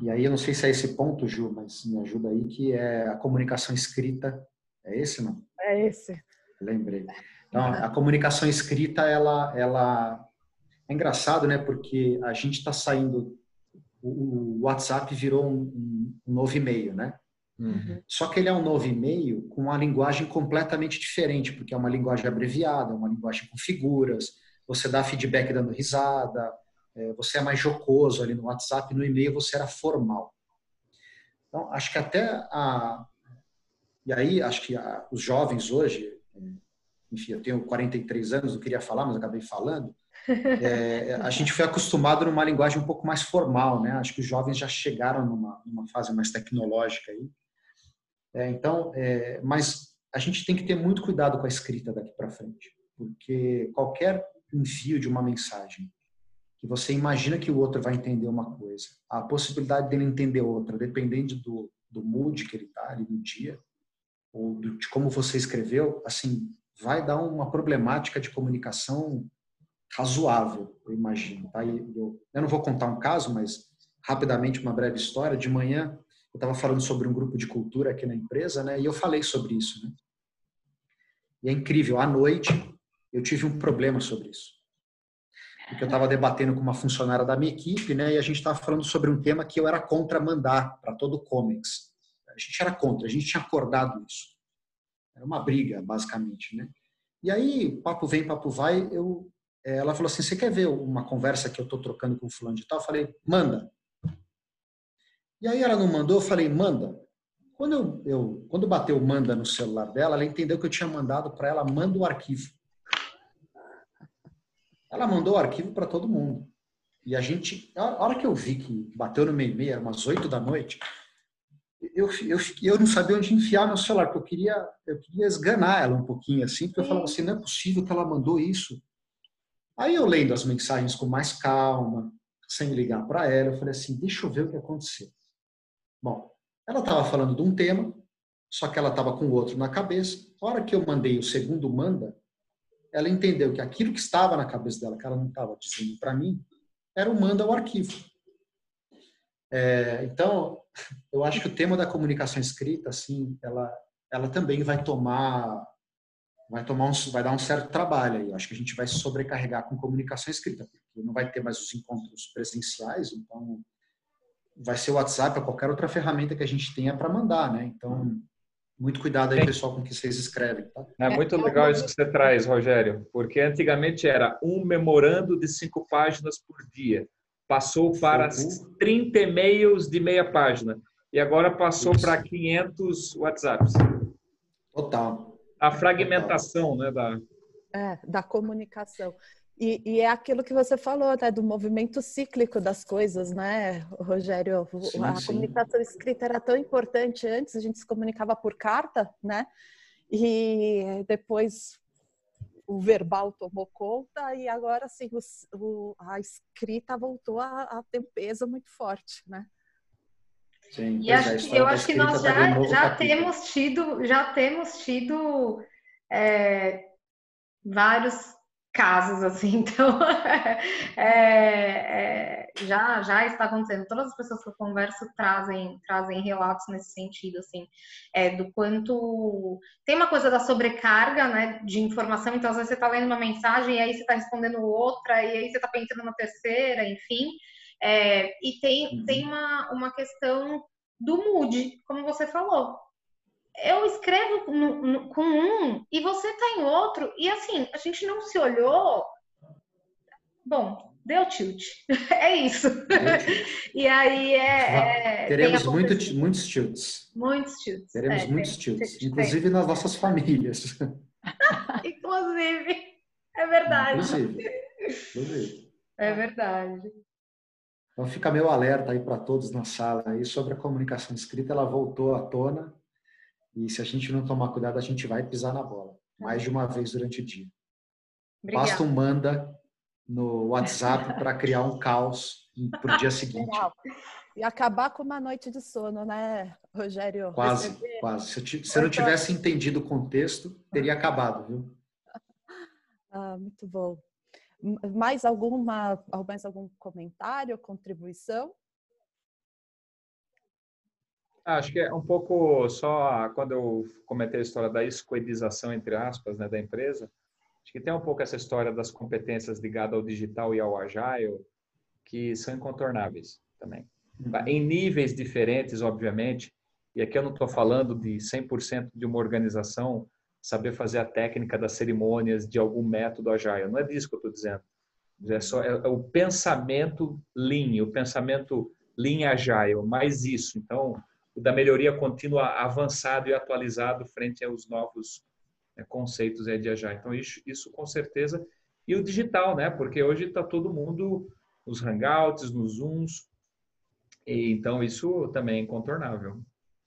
E aí eu não sei se é esse ponto, Ju, mas me ajuda aí, que é a comunicação escrita. É esse, não? É esse. Lembrei. Então, a comunicação escrita, ela, ela é engraçado, né? Porque a gente está saindo, o WhatsApp virou um, um novo e-mail, né? Uhum. Só que ele é um novo e-mail com uma linguagem completamente diferente, porque é uma linguagem abreviada, uma linguagem com figuras, você dá feedback dando risada, é, você é mais jocoso ali no WhatsApp, no e-mail você era formal. Então, acho que até a. E aí, acho que a, os jovens hoje, é, enfim, eu tenho 43 anos, não queria falar, mas acabei falando. É, a gente foi acostumado numa linguagem um pouco mais formal, né? Acho que os jovens já chegaram numa, numa fase mais tecnológica aí. É, então, é, mas a gente tem que ter muito cuidado com a escrita daqui para frente, porque qualquer envio de uma mensagem, que você imagina que o outro vai entender uma coisa, a possibilidade dele entender outra, dependendo do, do mood que ele está ali no dia, ou do, de como você escreveu, assim, vai dar uma problemática de comunicação razoável, eu imagino. Tá? Eu, eu não vou contar um caso, mas rapidamente uma breve história. De manhã eu estava falando sobre um grupo de cultura aqui na empresa, né? E eu falei sobre isso, né? E é incrível. À noite eu tive um problema sobre isso. Porque eu estava debatendo com uma funcionária da minha equipe, né, e a gente estava falando sobre um tema que eu era contra mandar para todo o Comics. A gente era contra, a gente tinha acordado isso. Era uma briga, basicamente, né? E aí, papo vem, papo vai, eu, eh, ela falou assim, você quer ver uma conversa que eu estou trocando com o fulano de tal? Eu falei, manda. E aí ela não mandou, eu falei, manda. Quando eu, eu quando bateu manda no celular dela, ela entendeu que eu tinha mandado para ela, manda o arquivo. Ela mandou o arquivo para todo mundo. E a gente, a hora que eu vi que bateu no meio e meia, umas oito da noite, eu, eu, eu não sabia onde enfiar meu celular, porque eu queria, eu queria esganar ela um pouquinho assim, porque eu falava assim, não é possível que ela mandou isso. Aí eu lendo as mensagens com mais calma, sem ligar para ela, eu falei assim, deixa eu ver o que aconteceu. Bom, ela estava falando de um tema, só que ela estava com o outro na cabeça. A hora que eu mandei o segundo manda, ela entendeu que aquilo que estava na cabeça dela, que ela não estava dizendo para mim, era o manda ao arquivo. É, então, eu acho que o tema da comunicação escrita, assim, ela, ela também vai tomar vai tomar um, vai dar um certo trabalho aí. Acho que a gente vai sobrecarregar com comunicação escrita, porque não vai ter mais os encontros presenciais, então vai ser o WhatsApp ou qualquer outra ferramenta que a gente tenha para mandar, né? Então, muito cuidado aí, pessoal, com o que vocês escrevem. Tá? É muito é, legal isso que você traz, Rogério, porque antigamente era um memorando de cinco páginas por dia passou para 30 e-mails de meia página e agora passou Isso. para 500 WhatsApps. Total. A fragmentação, Total. né, da é, da comunicação. E, e, é aquilo que você falou, né, do movimento cíclico das coisas, né, Rogério? Sim, a sim. comunicação escrita era tão importante antes, a gente se comunicava por carta, né? E depois o verbal tomou conta e agora sim o, a escrita voltou a, a, ter um peso muito forte, né? Sim, e acho, eu acho que nós tá já, já temos tido já temos tido é, vários casos assim, então é, é, já já está acontecendo. Todas as pessoas que eu converso trazem trazem relatos nesse sentido, assim, é, do quanto tem uma coisa da sobrecarga, né, de informação. Então às vezes você está lendo uma mensagem e aí você está respondendo outra e aí você está pensando na terceira, enfim. É, e tem uhum. tem uma uma questão do mood, como você falou eu escrevo no, no, com um e você tá em outro, e assim, a gente não se olhou. Bom, deu tilt. É isso. e aí é. é Teremos muito, muitos tilts. Muitos tilts. Teremos é, muitos tilts, inclusive tem. nas nossas famílias. inclusive. É verdade. Inclusive. inclusive. É verdade. Então fica meu alerta aí para todos na sala aí sobre a comunicação escrita, ela voltou à tona e se a gente não tomar cuidado, a gente vai pisar na bola. Mais de uma vez durante o dia. Obrigada. Basta um manda no WhatsApp para criar um caos para o dia seguinte. Legal. E acabar com uma noite de sono, né, Rogério? Quase, Receber... quase. Se eu, se eu não tivesse entendido o contexto, teria acabado, viu? Ah, muito bom. Mais alguma, mais algum comentário, contribuição? Acho que é um pouco só quando eu comentei a história da escoedização, entre aspas, né, da empresa, acho que tem um pouco essa história das competências ligadas ao digital e ao agile, que são incontornáveis também. Uhum. Em níveis diferentes, obviamente, e aqui eu não estou falando de 100% de uma organização saber fazer a técnica das cerimônias de algum método agile, não é disso que eu estou dizendo. É, só, é, é o pensamento lean, o pensamento lean agile, mais isso. Então, da melhoria contínua avançado e atualizado frente aos novos né, conceitos de Agile. Então, isso, isso com certeza. E o digital, né? Porque hoje está todo mundo nos Hangouts, nos Zooms. E, então, isso também é incontornável.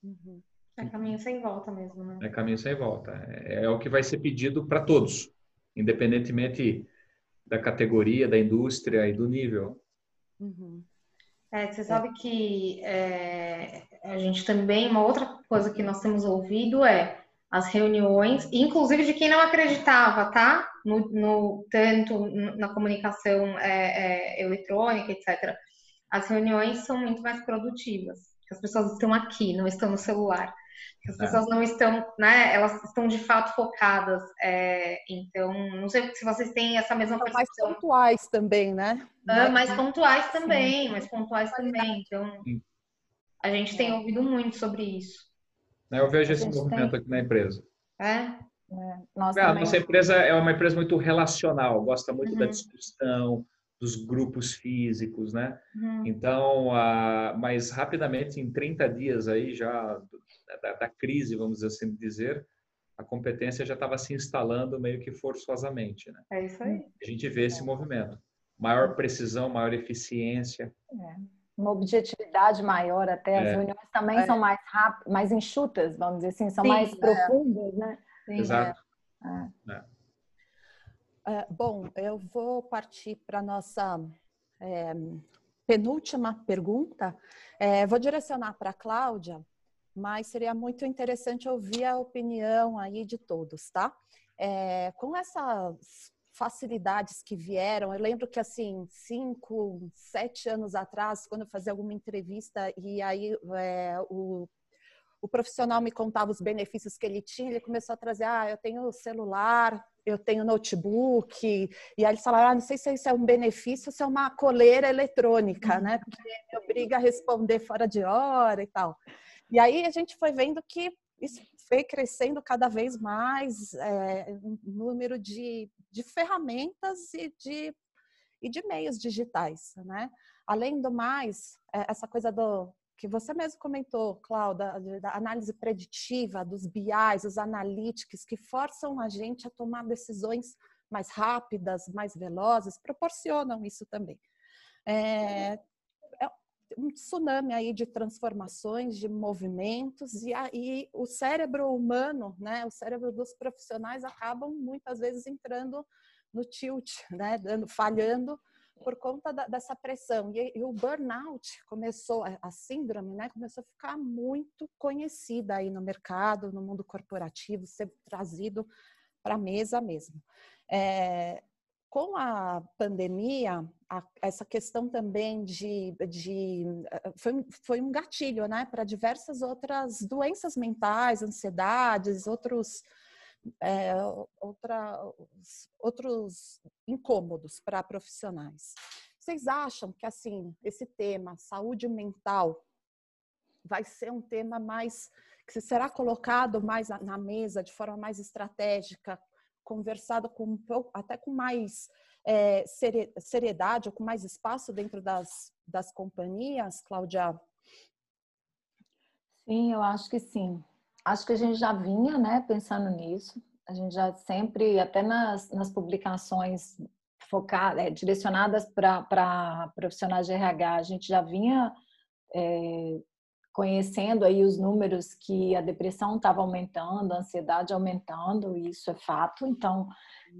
Uhum. É caminho sem volta mesmo, né? É caminho sem volta. É, é o que vai ser pedido para todos, independentemente da categoria, da indústria e do nível. Uhum. É, você sabe que é, a gente também, uma outra coisa que nós temos ouvido é as reuniões, inclusive de quem não acreditava, tá? No, no tanto na comunicação é, é, eletrônica, etc. As reuniões são muito mais produtivas. As pessoas estão aqui, não estão no celular. As é. pessoas não estão, né? Elas estão de fato focadas. É, então, não sei se vocês têm essa mesma São percepção. mais pontuais também, né? Ah, mais pontuais também, Sim. mais pontuais também. Então, a gente tem ouvido muito sobre isso. Eu vejo esse movimento tem... aqui na empresa. É? é nossa, a nossa empresa é uma empresa muito relacional, gosta muito uhum. da discussão, dos grupos físicos, né? Uhum. Então, a, mas rapidamente, em 30 dias aí já da, da crise, vamos assim dizer, a competência já estava se instalando meio que forçosamente, né? É isso aí. A gente vê esse é. movimento. Maior precisão, maior eficiência. É. Uma objetividade maior até. As é. reuniões também é. são mais rápidas, mais enxutas, vamos dizer assim, são Sim, mais profundas, né? Sim, Exato. É, bom, eu vou partir para a nossa é, penúltima pergunta. É, vou direcionar para a Cláudia, mas seria muito interessante ouvir a opinião aí de todos, tá? É, com essas facilidades que vieram, eu lembro que assim, cinco, sete anos atrás, quando eu fazia alguma entrevista e aí é, o o profissional me contava os benefícios que ele tinha, ele começou a trazer, ah, eu tenho celular, eu tenho notebook, e aí eles falaram, ah, não sei se isso é um benefício, se é uma coleira eletrônica, né? Porque me obriga a responder fora de hora e tal. E aí a gente foi vendo que isso foi crescendo cada vez mais é, número de, de ferramentas e de, e de meios digitais, né? Além do mais, é, essa coisa do que você mesmo comentou, Cláudia, da análise preditiva, dos BIs, os analytics, que forçam a gente a tomar decisões mais rápidas, mais velozes, proporcionam isso também. É, é um tsunami aí de transformações, de movimentos, e aí o cérebro humano, né, o cérebro dos profissionais acabam muitas vezes entrando no tilt, né, dando, falhando por conta da, dessa pressão. E, e, o burnout começou, a síndrome, né, começou a ficar muito conhecida aí no mercado, no mundo corporativo, ser trazido para a mesa mesmo. É, com a pandemia, a, essa questão também de, de foi, foi um gatilho, né, para diversas outras doenças mentais, ansiedades, outros é, outros incômodos para profissionais. Vocês acham que assim esse tema saúde mental vai ser um tema mais que será colocado mais na mesa de forma mais estratégica, conversado com até com mais é, seriedade ou com mais espaço dentro das, das companhias, Cláudia? Sim, eu acho que sim acho que a gente já vinha né, pensando nisso. A gente já sempre, até nas, nas publicações focadas, é, direcionadas para profissionais de RH, a gente já vinha é, conhecendo aí os números que a depressão estava aumentando, a ansiedade aumentando, e isso é fato. Então,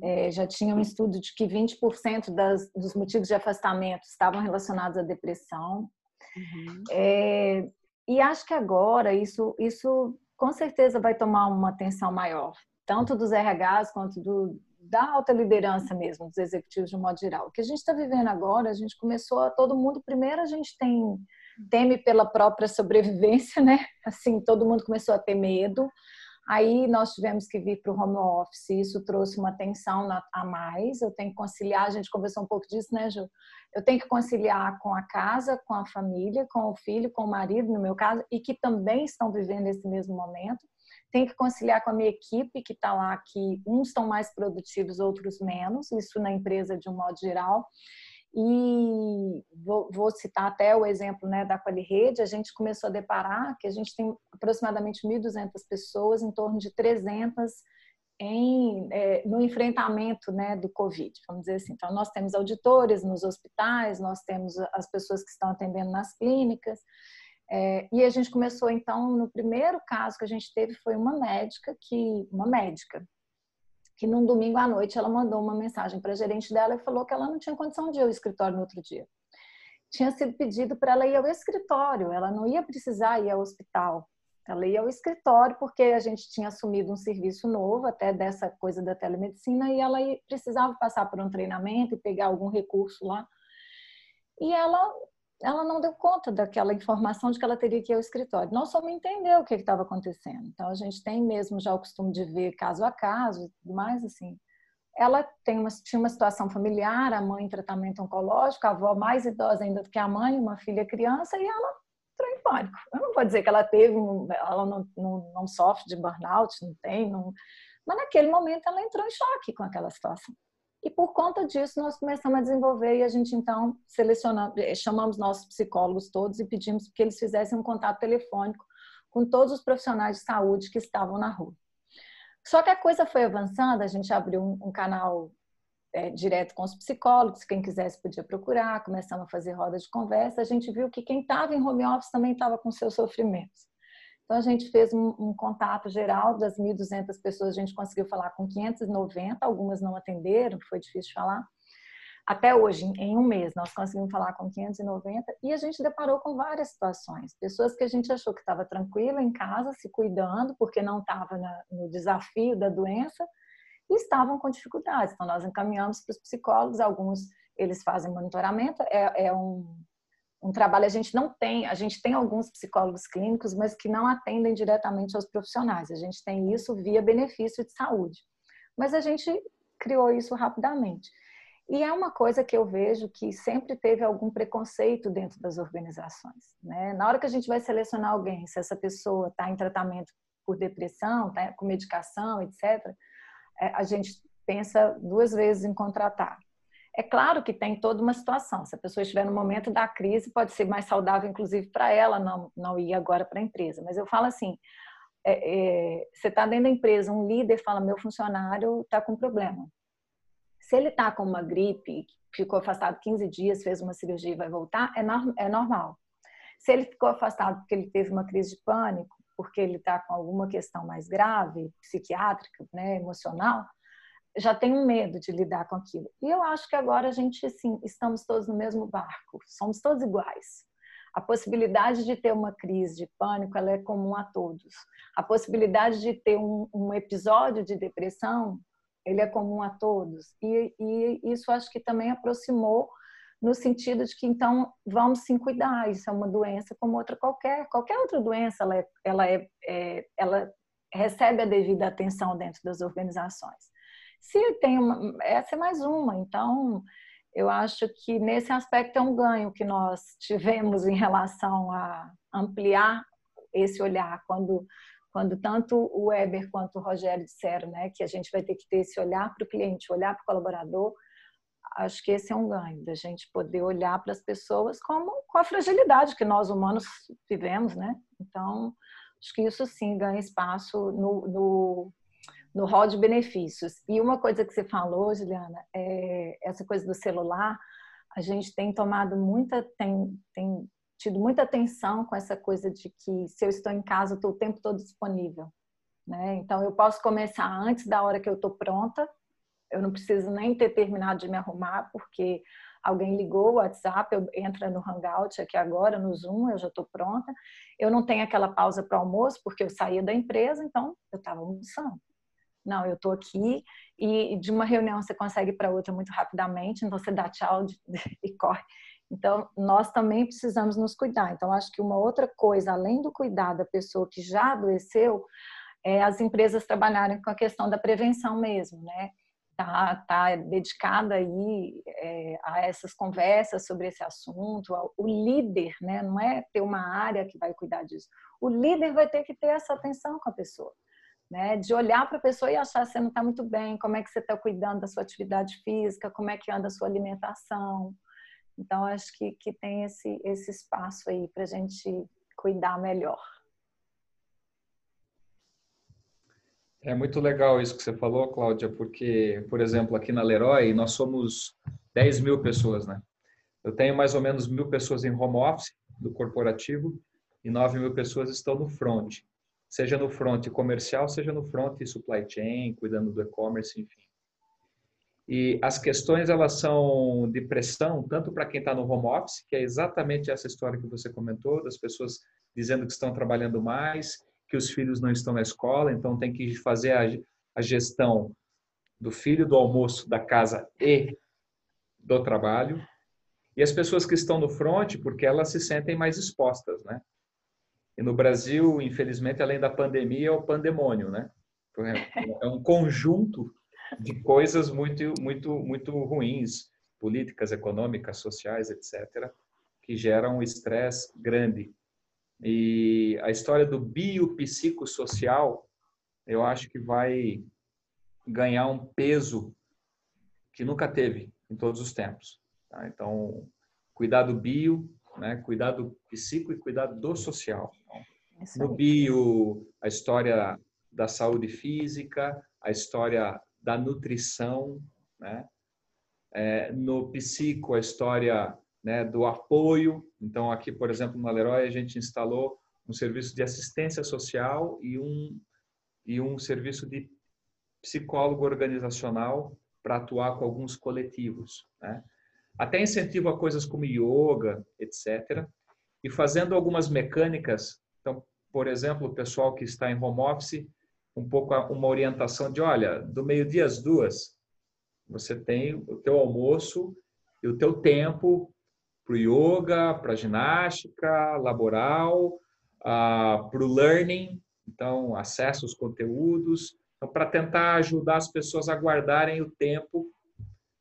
é, já tinha um estudo de que 20% das, dos motivos de afastamento estavam relacionados à depressão. Uhum. É, e acho que agora isso, isso com certeza vai tomar uma atenção maior, tanto dos RHs quanto do, da alta liderança mesmo, dos executivos de um modo geral. O que a gente está vivendo agora, a gente começou a todo mundo, primeiro a gente tem teme pela própria sobrevivência, né? Assim, todo mundo começou a ter medo. Aí nós tivemos que vir para o home office, isso trouxe uma tensão a mais. Eu tenho que conciliar, a gente conversou um pouco disso, né, Ju? Eu tenho que conciliar com a casa, com a família, com o filho, com o marido, no meu caso, e que também estão vivendo esse mesmo momento. Tenho que conciliar com a minha equipe, que está lá, que uns estão mais produtivos, outros menos, isso na empresa de um modo geral. E vou, vou, citar até o exemplo né, da Qualirede, a gente começou a deparar que a gente tem aproximadamente 1.200 pessoas, em torno de 300 em, é, no enfrentamento né, do Covid, vamos dizer assim. Então, nós temos auditores nos hospitais, nós temos as pessoas que estão atendendo nas clínicas, é, e a gente começou, então, no primeiro caso que a gente teve foi uma médica, que uma médica, que num domingo à noite ela mandou uma mensagem para a gerente dela e falou que ela não tinha condição de ir ao escritório no outro dia. Tinha sido pedido para ela ir ao escritório, ela não ia precisar ir ao hospital. Ela ia ao escritório porque a gente tinha assumido um serviço novo, até dessa coisa da telemedicina, e ela precisava passar por um treinamento e pegar algum recurso lá. E ela, ela não deu conta daquela informação de que ela teria que ir ao escritório. Não só me entendeu o que estava acontecendo. Então, a gente tem mesmo já o costume de ver caso a caso e tudo mais, assim. Ela tem uma, tinha uma situação familiar, a mãe em tratamento oncológico, a avó mais idosa ainda do que a mãe, uma filha criança, e ela entrou em pânico. Eu não vou dizer que ela teve, ela não, não, não sofre de burnout, não tem, não... mas naquele momento ela entrou em choque com aquela situação. E por conta disso, nós começamos a desenvolver e a gente então selecionamos, eh, chamamos nossos psicólogos todos e pedimos que eles fizessem um contato telefônico com todos os profissionais de saúde que estavam na rua. Só que a coisa foi avançando, a gente abriu um, um canal é, direto com os psicólogos, quem quisesse podia procurar, começamos a fazer roda de conversa, a gente viu que quem estava em home office também estava com seus sofrimentos. Então, a gente fez um, um contato geral das 1.200 pessoas, a gente conseguiu falar com 590, algumas não atenderam, foi difícil falar. Até hoje, em um mês, nós conseguimos falar com 590 e a gente deparou com várias situações. Pessoas que a gente achou que estava tranquila em casa, se cuidando, porque não estava no desafio da doença, e estavam com dificuldades. Então, nós encaminhamos para os psicólogos, alguns eles fazem monitoramento, é, é um, um trabalho a gente não tem, a gente tem alguns psicólogos clínicos, mas que não atendem diretamente aos profissionais. A gente tem isso via benefício de saúde. Mas a gente criou isso rapidamente. E é uma coisa que eu vejo que sempre teve algum preconceito dentro das organizações. Né? Na hora que a gente vai selecionar alguém, se essa pessoa está em tratamento por depressão, tá com medicação, etc., é, a gente pensa duas vezes em contratar. É claro que tem toda uma situação. Se a pessoa estiver no momento da crise, pode ser mais saudável, inclusive, para ela não, não ir agora para a empresa. Mas eu falo assim: é, é, você está dentro da empresa, um líder fala: meu funcionário está com problema. Se ele está com uma gripe, ficou afastado 15 dias, fez uma cirurgia e vai voltar, é, no, é normal. Se ele ficou afastado porque ele teve uma crise de pânico, porque ele está com alguma questão mais grave, psiquiátrica, né, emocional, já tem um medo de lidar com aquilo. E eu acho que agora a gente, assim, estamos todos no mesmo barco, somos todos iguais. A possibilidade de ter uma crise de pânico ela é comum a todos. A possibilidade de ter um, um episódio de depressão ele é comum a todos. E, e, isso acho que também aproximou no sentido de que então vamos sim cuidar. Isso é uma doença como outra qualquer. Qualquer outra doença ela, é, ela, é, é ela recebe a devida atenção dentro das organizações. Se tem uma, essa é mais uma. Então, eu acho que nesse aspecto é um ganho que nós tivemos em relação a ampliar esse olhar quando quando tanto o Weber quanto o Rogério disseram, né, que a gente vai ter que ter esse olhar para o cliente, olhar para o colaborador, acho que esse é um ganho da gente poder olhar para as pessoas como com a fragilidade que nós humanos vivemos, né? Então, acho que isso sim ganha espaço no, no no rol de benefícios. E uma coisa que você falou, Juliana, é essa coisa do celular. A gente tem tomado muita, tem, tem tido muita atenção com essa coisa de que se eu estou em casa, eu estou o tempo todo disponível. Né? Então, eu posso começar antes da hora que eu estou pronta. Eu não preciso nem ter terminado de me arrumar, porque alguém ligou o WhatsApp, eu entro no Hangout aqui agora, no Zoom, eu já estou pronta. Eu não tenho aquela pausa para almoço, porque eu saía da empresa, então eu estava almoçando. Não, eu estou aqui e de uma reunião você consegue para outra muito rapidamente, então você dá tchau e corre. Então, nós também precisamos nos cuidar. Então, acho que uma outra coisa, além do cuidar da pessoa que já adoeceu, é as empresas trabalharem com a questão da prevenção mesmo, né? Tá, tá dedicada aí é, a essas conversas sobre esse assunto. O líder, né? Não é ter uma área que vai cuidar disso. O líder vai ter que ter essa atenção com a pessoa né? De olhar para a pessoa e achar que você não está muito bem, como é que você está cuidando da sua atividade física, como é que anda a sua alimentação. Então, acho que, que tem esse, esse espaço aí para a gente cuidar melhor. É muito legal isso que você falou, Cláudia, porque, por exemplo, aqui na Leroy, nós somos 10 mil pessoas, né? Eu tenho mais ou menos mil pessoas em home office do corporativo e 9 mil pessoas estão no front seja no front comercial, seja no front supply chain, cuidando do e-commerce, enfim. E as questões elas são de pressão tanto para quem está no home office, que é exatamente essa história que você comentou, das pessoas dizendo que estão trabalhando mais, que os filhos não estão na escola, então tem que fazer a, a gestão do filho, do almoço, da casa e do trabalho. E as pessoas que estão no front, porque elas se sentem mais expostas, né? E no Brasil, infelizmente, além da pandemia, é o pandemônio, né? É um conjunto de coisas muito, muito, muito ruins, políticas, econômicas, sociais, etc., que geram um estresse grande. E a história do biopsicossocial, eu acho que vai ganhar um peso que nunca teve em todos os tempos. Tá? Então, cuidado bio, né? cuidado psíquico e cuidado do social. Então, no bio, a história da saúde física, a história da nutrição, né? É, no psico, a história né, do apoio. Então, aqui, por exemplo, no Leroy, a gente instalou um serviço de assistência social e um, e um serviço de psicólogo organizacional para atuar com alguns coletivos. Né? Até incentivo a coisas como yoga, etc. E fazendo algumas mecânicas. Então, por exemplo, o pessoal que está em home office, um pouco uma orientação de, olha, do meio-dia às duas, você tem o teu almoço e o teu tempo para o yoga, para ginástica laboral, uh, para o learning, então acesso aos conteúdos, então, para tentar ajudar as pessoas a guardarem o tempo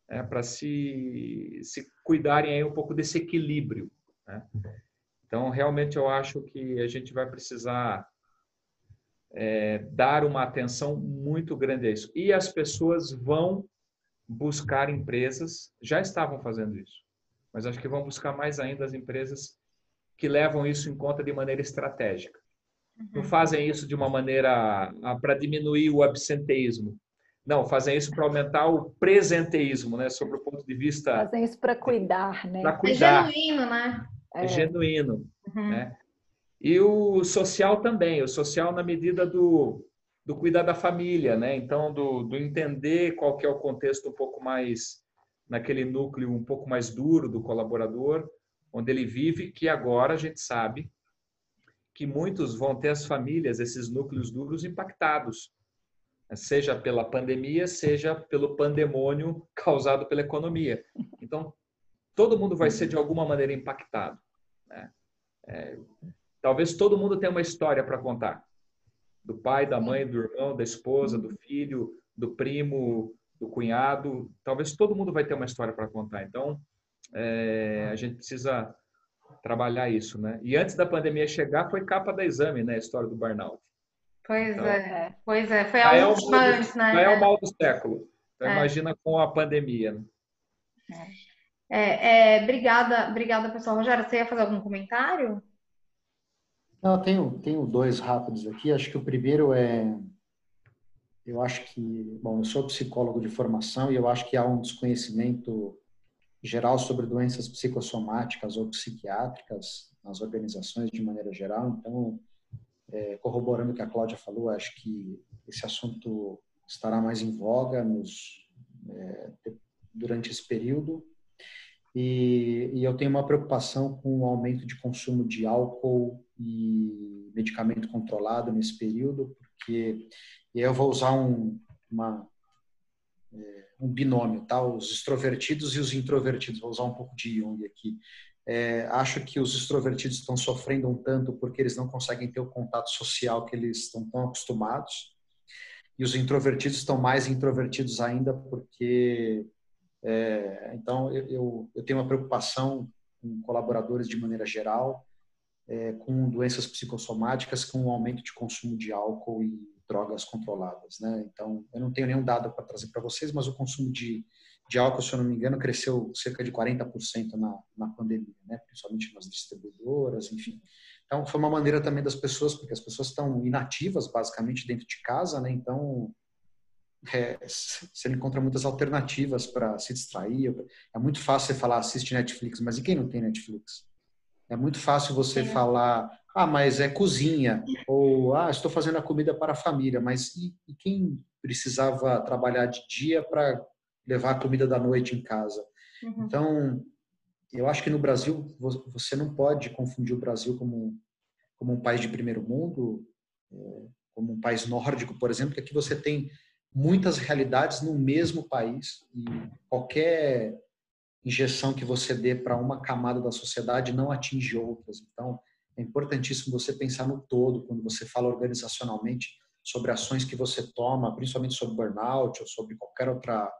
né, para se, se cuidarem aí um pouco desse equilíbrio. Né? Então, realmente eu acho que a gente vai precisar é, dar uma atenção muito grande a isso. E as pessoas vão buscar empresas, já estavam fazendo isso, mas acho que vão buscar mais ainda as empresas que levam isso em conta de maneira estratégica. Não uhum. fazem isso de uma maneira ah, para diminuir o absenteísmo. Não, fazem isso para aumentar o presenteísmo, né? Sobre o ponto de vista. Fazem isso para cuidar, né? Para cuidar. É genuíno, né? É, é genuíno. Uhum. Né? E o social também, o social na medida do, do cuidar da família, né? Então, do, do entender qual que é o contexto um pouco mais naquele núcleo um pouco mais duro do colaborador, onde ele vive, que agora a gente sabe que muitos vão ter as famílias, esses núcleos duros impactados, seja pela pandemia, seja pelo pandemônio causado pela economia. Então, todo mundo vai ser de alguma maneira impactado. Né? É, talvez todo mundo tenha uma história para contar do pai, da mãe, do irmão, da esposa, do filho, do primo, do cunhado. Talvez todo mundo vai ter uma história para contar. Então, é, a gente precisa trabalhar isso, né? E antes da pandemia chegar, foi capa da exame, né? A história do burnout. Pois então, é, pois é. Foi a é última é antes, né? Já é o mal do século. Então, é. imagina com a pandemia. Né? É, é, obrigada, obrigada, pessoal. Rogério, você ia fazer algum comentário? Não, eu tenho, tenho dois rápidos aqui. Acho que o primeiro é. Eu acho que. Bom, eu sou psicólogo de formação e eu acho que há um desconhecimento geral sobre doenças psicossomáticas ou psiquiátricas nas organizações de maneira geral. Então, é, corroborando o que a Cláudia falou, acho que esse assunto estará mais em voga nos, é, durante esse período. E, e, eu tenho uma preocupação com o aumento de consumo de álcool e medicamento controlado nesse período, porque eu vou usar um, uma, é, um binômio, tá? os extrovertidos e os introvertidos. Vou usar um pouco de Jung aqui. É, acho que os extrovertidos estão sofrendo um tanto porque eles não conseguem ter o contato social que eles estão tão acostumados. E os introvertidos estão mais introvertidos ainda porque é, então, eu, eu, tenho uma preocupação com colaboradores de maneira geral, é, com doenças psicossomáticas, com o aumento de consumo de álcool e drogas controladas. Né? Então, eu não tenho nenhum dado para trazer para vocês, mas o consumo de, de álcool, se eu não me engano, cresceu cerca de 40% na, na pandemia, né? principalmente nas distribuidoras, enfim. Então, foi uma maneira também das pessoas, porque as pessoas estão inativas, basicamente, dentro de casa, né? então é, você encontra muitas alternativas para se distrair. É muito fácil você falar assiste Netflix, mas e quem não tem Netflix? É muito fácil você é. falar, ah, mas é cozinha, ou ah, estou fazendo a comida para a família, mas e, e quem precisava trabalhar de dia para levar a comida da noite em casa? Uhum. Então, eu acho que no Brasil você não pode confundir o Brasil como, como um país de primeiro mundo, é, como um país nórdico, por exemplo, que aqui você tem muitas realidades no mesmo país e qualquer injeção que você dê para uma camada da sociedade não atinge outras. Então, é importantíssimo você pensar no todo quando você fala organizacionalmente sobre ações que você toma, principalmente sobre burnout ou sobre qualquer outra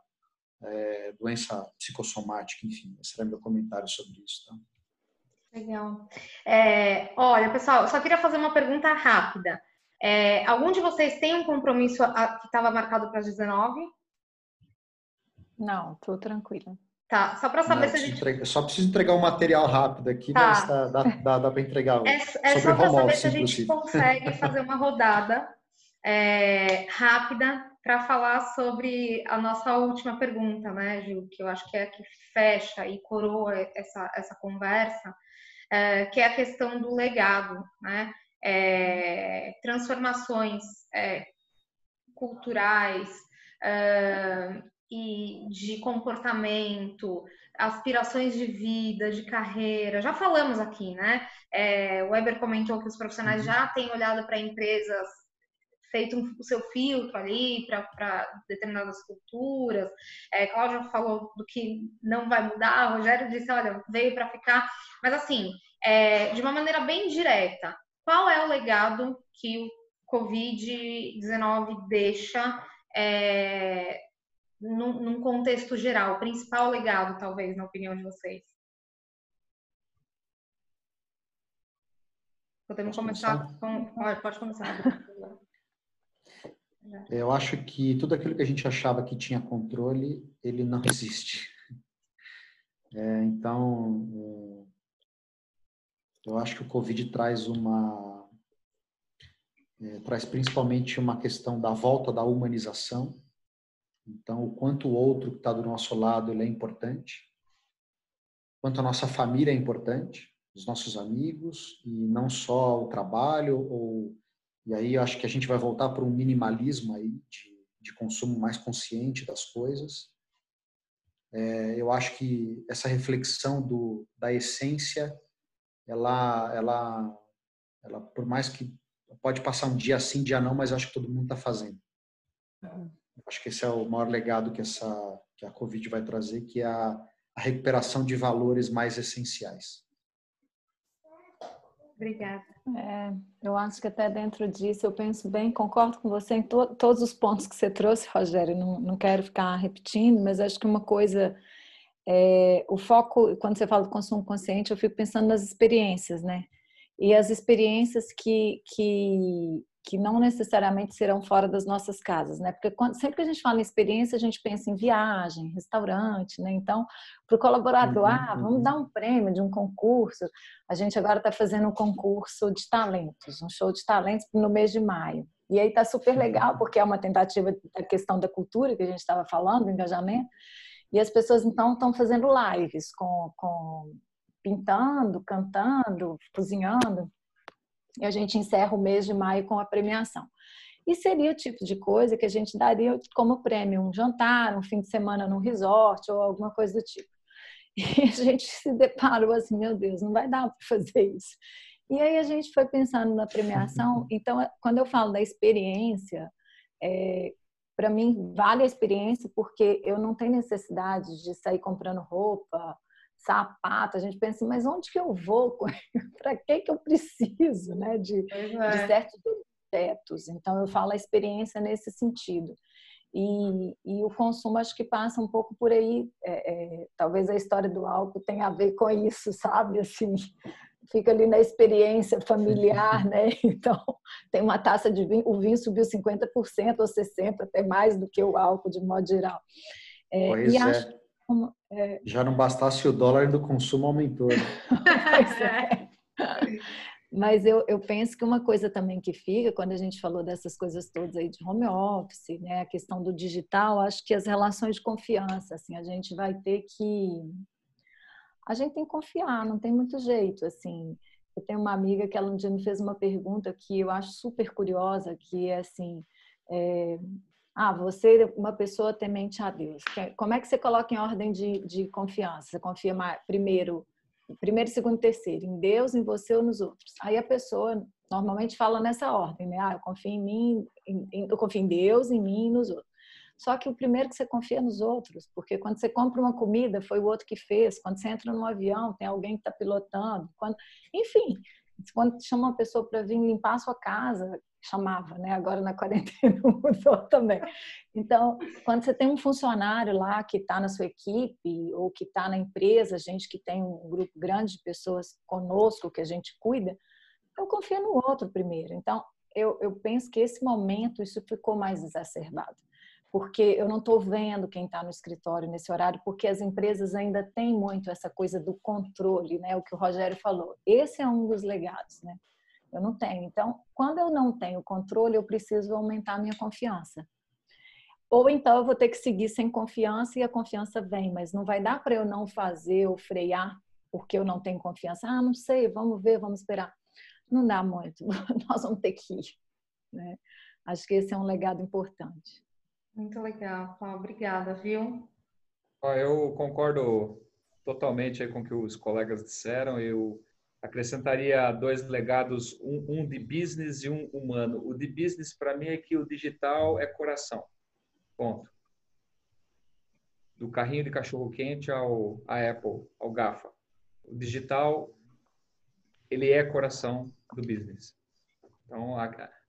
é, doença psicossomática, enfim. Esse era meu comentário sobre isso. Tá? Legal. É, olha, pessoal, só queria fazer uma pergunta rápida. É, algum de vocês tem um compromisso que estava marcado para as 19? Não, tô tranquila. Tá, só para saber Não, se a gente. Entregar, só preciso entregar um material rápido aqui, tá. mas tá, dá, dá, dá para entregar. É, é só para saber se a gente consegue fazer uma rodada é, rápida para falar sobre a nossa última pergunta, né, Ju? Que eu acho que é a que fecha e coroa essa, essa conversa, é, que é a questão do legado, né? É, transformações é, culturais, é, e de comportamento, aspirações de vida, de carreira. Já falamos aqui, né? É, o Weber comentou que os profissionais já têm olhado para empresas, feito um, o seu filtro ali para determinadas culturas. É, Cláudia falou do que não vai mudar, Rogério disse, olha, veio para ficar. Mas assim, é, de uma maneira bem direta, qual é o legado que o Covid-19 deixa é, num, num contexto geral, o principal legado, talvez, na opinião de vocês? Podemos começar? começar? Com... Pode, pode começar. Eu acho que tudo aquilo que a gente achava que tinha controle, ele não existe. É, então, é, eu acho que o Covid traz uma, é, traz principalmente uma questão da volta da humanização, então, o quanto o outro que está do nosso lado ele é importante, quanto a nossa família é importante, os nossos amigos e não só o trabalho ou e aí eu acho que a gente vai voltar para um minimalismo aí de, de consumo mais consciente das coisas. É, eu acho que essa reflexão do, da essência, ela, ela, ela, por mais que pode passar um dia assim, dia não, mas acho que todo mundo está fazendo. Uhum. Acho que esse é o maior legado que essa que a Covid vai trazer, que é a, a recuperação de valores mais essenciais. Obrigada. É, eu acho que até dentro disso eu penso bem, concordo com você em to todos os pontos que você trouxe, Rogério. Não, não quero ficar repetindo, mas acho que uma coisa, é, o foco, quando você fala do consumo consciente, eu fico pensando nas experiências, né? E as experiências que, que que não necessariamente serão fora das nossas casas, né? Porque quando, sempre que a gente fala em experiência, a gente pensa em viagem, restaurante, né? Então, para o colaborador, uhum, ah, vamos uhum. dar um prêmio de um concurso. A gente agora está fazendo um concurso de talentos, um show de talentos no mês de maio. E aí está super legal, porque é uma tentativa da questão da cultura que a gente estava falando, engajamento. E as pessoas então estão fazendo lives com, com pintando, cantando, cozinhando e a gente encerra o mês de maio com a premiação. E seria o tipo de coisa que a gente daria como prêmio um jantar, um fim de semana num resort ou alguma coisa do tipo. E a gente se deparou assim, meu Deus, não vai dar para fazer isso. E aí a gente foi pensando na premiação. Então, quando eu falo da experiência, é, para mim vale a experiência porque eu não tenho necessidade de sair comprando roupa, sapato, a gente pensa assim, mas onde que eu vou? Para que que eu preciso, né, de, é. de certos objetos? Então eu falo a experiência nesse sentido. E, e o consumo acho que passa um pouco por aí. É, é, talvez a história do álcool tenha a ver com isso, sabe? Assim, fica ali na experiência familiar, né? Então, tem uma taça de vinho, o vinho subiu 50% ou 60%, até mais do que o álcool, de modo geral. É, pois e é. acho é... Já não bastasse o dólar do consumo aumentou. Né? é. Mas eu, eu penso que uma coisa também que fica, quando a gente falou dessas coisas todas aí de home office, né, a questão do digital, acho que as relações de confiança, assim, a gente vai ter que. A gente tem que confiar, não tem muito jeito, assim. Eu tenho uma amiga que ela um dia me fez uma pergunta que eu acho super curiosa, que é assim, é, ah, você é uma pessoa temente a Deus. Como é que você coloca em ordem de, de confiança? Você confia mais, primeiro, primeiro, segundo, terceiro, em Deus, em você ou nos outros. Aí a pessoa normalmente fala nessa ordem, né? Ah, eu confio em mim, em, eu confio em Deus, em mim e nos outros. Só que o primeiro que você confia é nos outros, porque quando você compra uma comida, foi o outro que fez. Quando você entra num avião, tem alguém que está pilotando. Quando... Enfim, quando chama uma pessoa para vir limpar a sua casa, chamava, né? Agora na quarentena mudou também. Então, quando você tem um funcionário lá que está na sua equipe ou que está na empresa, gente que tem um grupo grande de pessoas conosco que a gente cuida, eu confio no outro primeiro. Então, eu, eu penso que esse momento isso ficou mais exacerbado. porque eu não estou vendo quem está no escritório nesse horário, porque as empresas ainda têm muito essa coisa do controle, né? O que o Rogério falou. Esse é um dos legados, né? Eu não tenho. Então, quando eu não tenho controle, eu preciso aumentar a minha confiança. Ou então eu vou ter que seguir sem confiança e a confiança vem, mas não vai dar para eu não fazer ou frear porque eu não tenho confiança. Ah, não sei, vamos ver, vamos esperar. Não dá muito, nós vamos ter que ir. Né? Acho que esse é um legado importante. Muito legal, obrigada, viu? Eu concordo totalmente com o que os colegas disseram. Eu acrescentaria dois legados, um, um de business e um humano. O de business, para mim, é que o digital é coração. Ponto. Do carrinho de cachorro-quente ao a Apple, ao GAFA. O digital, ele é coração do business. Então,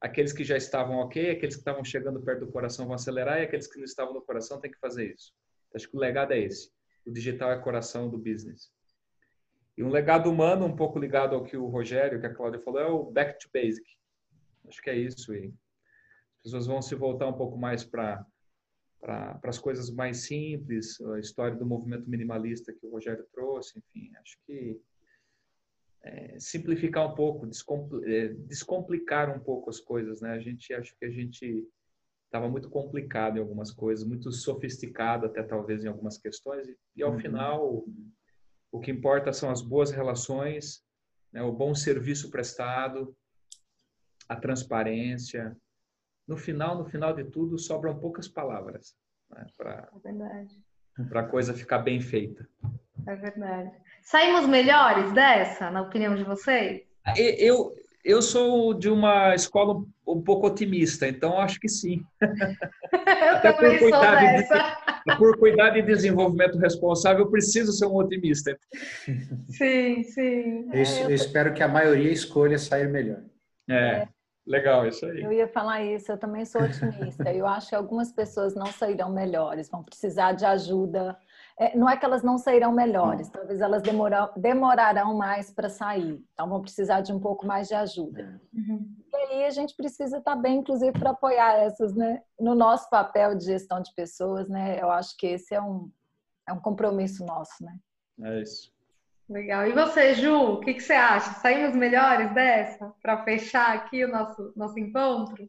aqueles que já estavam ok, aqueles que estavam chegando perto do coração vão acelerar e aqueles que não estavam no coração têm que fazer isso. Acho que o legado é esse. O digital é coração do business. E um legado humano, um pouco ligado ao que o Rogério, que a Cláudia falou, é o back to basic. Acho que é isso. E as pessoas vão se voltar um pouco mais para para as coisas mais simples, a história do movimento minimalista que o Rogério trouxe, enfim, acho que é, simplificar um pouco, é, descomplicar um pouco as coisas, né? A gente acho que a gente estava muito complicado em algumas coisas, muito sofisticado até talvez em algumas questões e, e ao uhum. final o que importa são as boas relações, né? o bom serviço prestado, a transparência. No final, no final de tudo, sobram poucas palavras né? para é para a coisa ficar bem feita. É verdade. Saímos melhores dessa, na opinião de vocês? Eu, eu sou de uma escola um pouco otimista, então acho que sim. Até por cuidar, de, por cuidar de desenvolvimento responsável, eu preciso ser um otimista. Sim, sim. Eu, eu espero que a maioria escolha sair melhor. É, legal, isso aí. Eu ia falar isso, eu também sou otimista. Eu acho que algumas pessoas não sairão melhores, vão precisar de ajuda é, não é que elas não sairão melhores, hum. talvez elas demorar, demorarão mais para sair, então vão precisar de um pouco mais de ajuda. Uhum. E aí a gente precisa estar tá bem, inclusive, para apoiar essas, né? No nosso papel de gestão de pessoas, né? Eu acho que esse é um, é um compromisso nosso, né? É isso. Legal. E você, Ju, o que, que você acha? Saímos melhores dessa para fechar aqui o nosso, nosso encontro?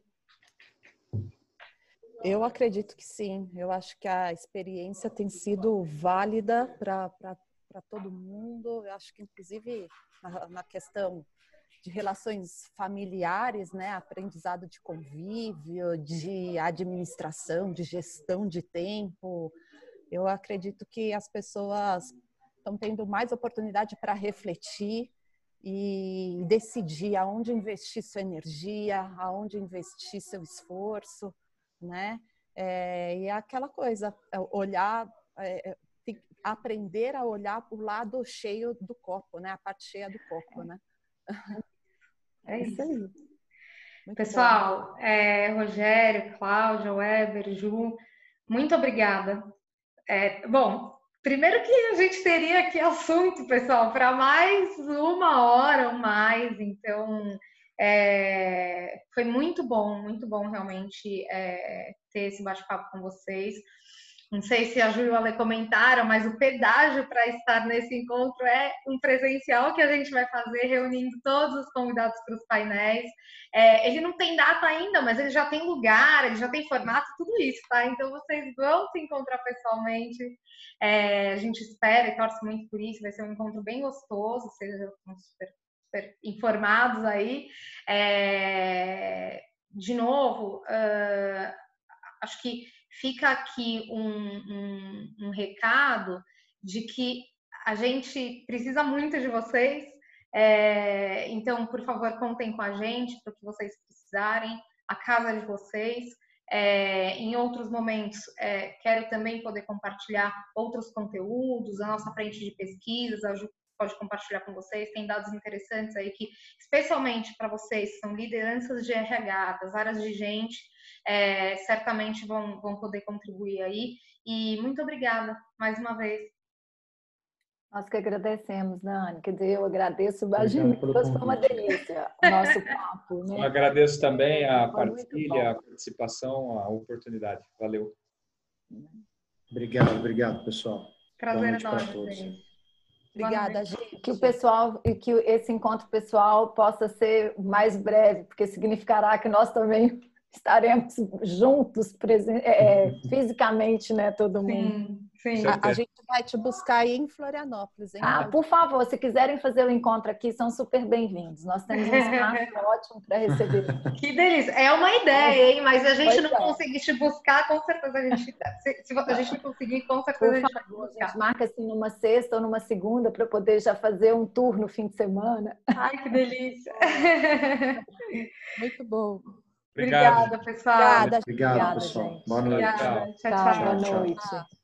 Eu acredito que sim. Eu acho que a experiência tem sido válida para todo mundo. Eu acho que, inclusive, na, na, questão de relações familiares, né, aprendizado de convívio, de administração, de gestão de tempo. Eu acredito que as pessoas estão tendo mais oportunidade para refletir e decidir aonde investir sua energia, aonde investir seu esforço né? É, e é aquela coisa, é, olhar, é, é aprender a olhar o lado cheio do copo, né? A parte cheia do copo, né? É isso aí. Muito Pessoal, é, Rogério, Cláudia, Weber, Ju, muito obrigada. É, bom, primeiro que a gente teria aqui assunto, pessoal, para mais uma hora ou mais, então é, foi muito bom, muito bom realmente é, ter esse bate-papo com vocês. Não sei se a Ju e o Ale comentaram, mas o pedágio para estar nesse encontro é um presencial que a gente vai fazer, reunindo todos os convidados para os painéis. É, ele não tem data ainda, mas ele já tem lugar, ele já tem formato, tudo isso, tá? Então vocês vão se encontrar pessoalmente. É, a gente espera e torce muito por isso. Vai ser um encontro bem gostoso, seja super super informados aí. É, de novo, uh, acho que fica aqui um, um, um, recado de que a gente precisa muito de vocês. É, então, por favor, contem com a gente para o que vocês precisarem, a casa de vocês. É, em outros momentos, é, quero também poder compartilhar outros conteúdos, a nossa frente de pesquisas, a Ju pode compartilhar com vocês. Tem dados interessantes aí que, especialmente para vocês que são lideranças de RH, das áreas de gente, é, certamente vão, vão poder contribuir aí. E muito obrigada mais uma vez. Nós que agradecemos, Nani. Quer dizer, eu agradeço, imagina, foi uma delícia o nosso papo. Né? Eu agradeço também a partilha, a participação, a oportunidade. Valeu. Obrigado, obrigado, pessoal. Prazer enorme. Obrigada, gente. Que o pessoal e que esse encontro pessoal possa ser mais breve, porque significará que nós também estaremos juntos, é, é, fisicamente, né, todo mundo. Sim. Sim. A, a, gente vai te buscar aí em Florianópolis. Hein, ah, por favor, se quiserem fazer o encontro aqui, são super bem-vindos. Nós temos um espaço ótimo para receber. Que delícia. É uma ideia, hein? Mas a gente pois não é. conseguir te buscar, com certeza a gente. Se, se a gente não conseguir, com certeza por a gente favor, vai buscar. A gente marca assim numa sexta ou numa segunda para poder já fazer um tour no fim de semana. Ai, que delícia. Muito bom. Obrigado. Obrigada, pessoal. Obrigada, Obrigado, pessoal. Gente. Boa noite. Obrigada. Tchau, tchau. tchau. Boa noite. Tchau.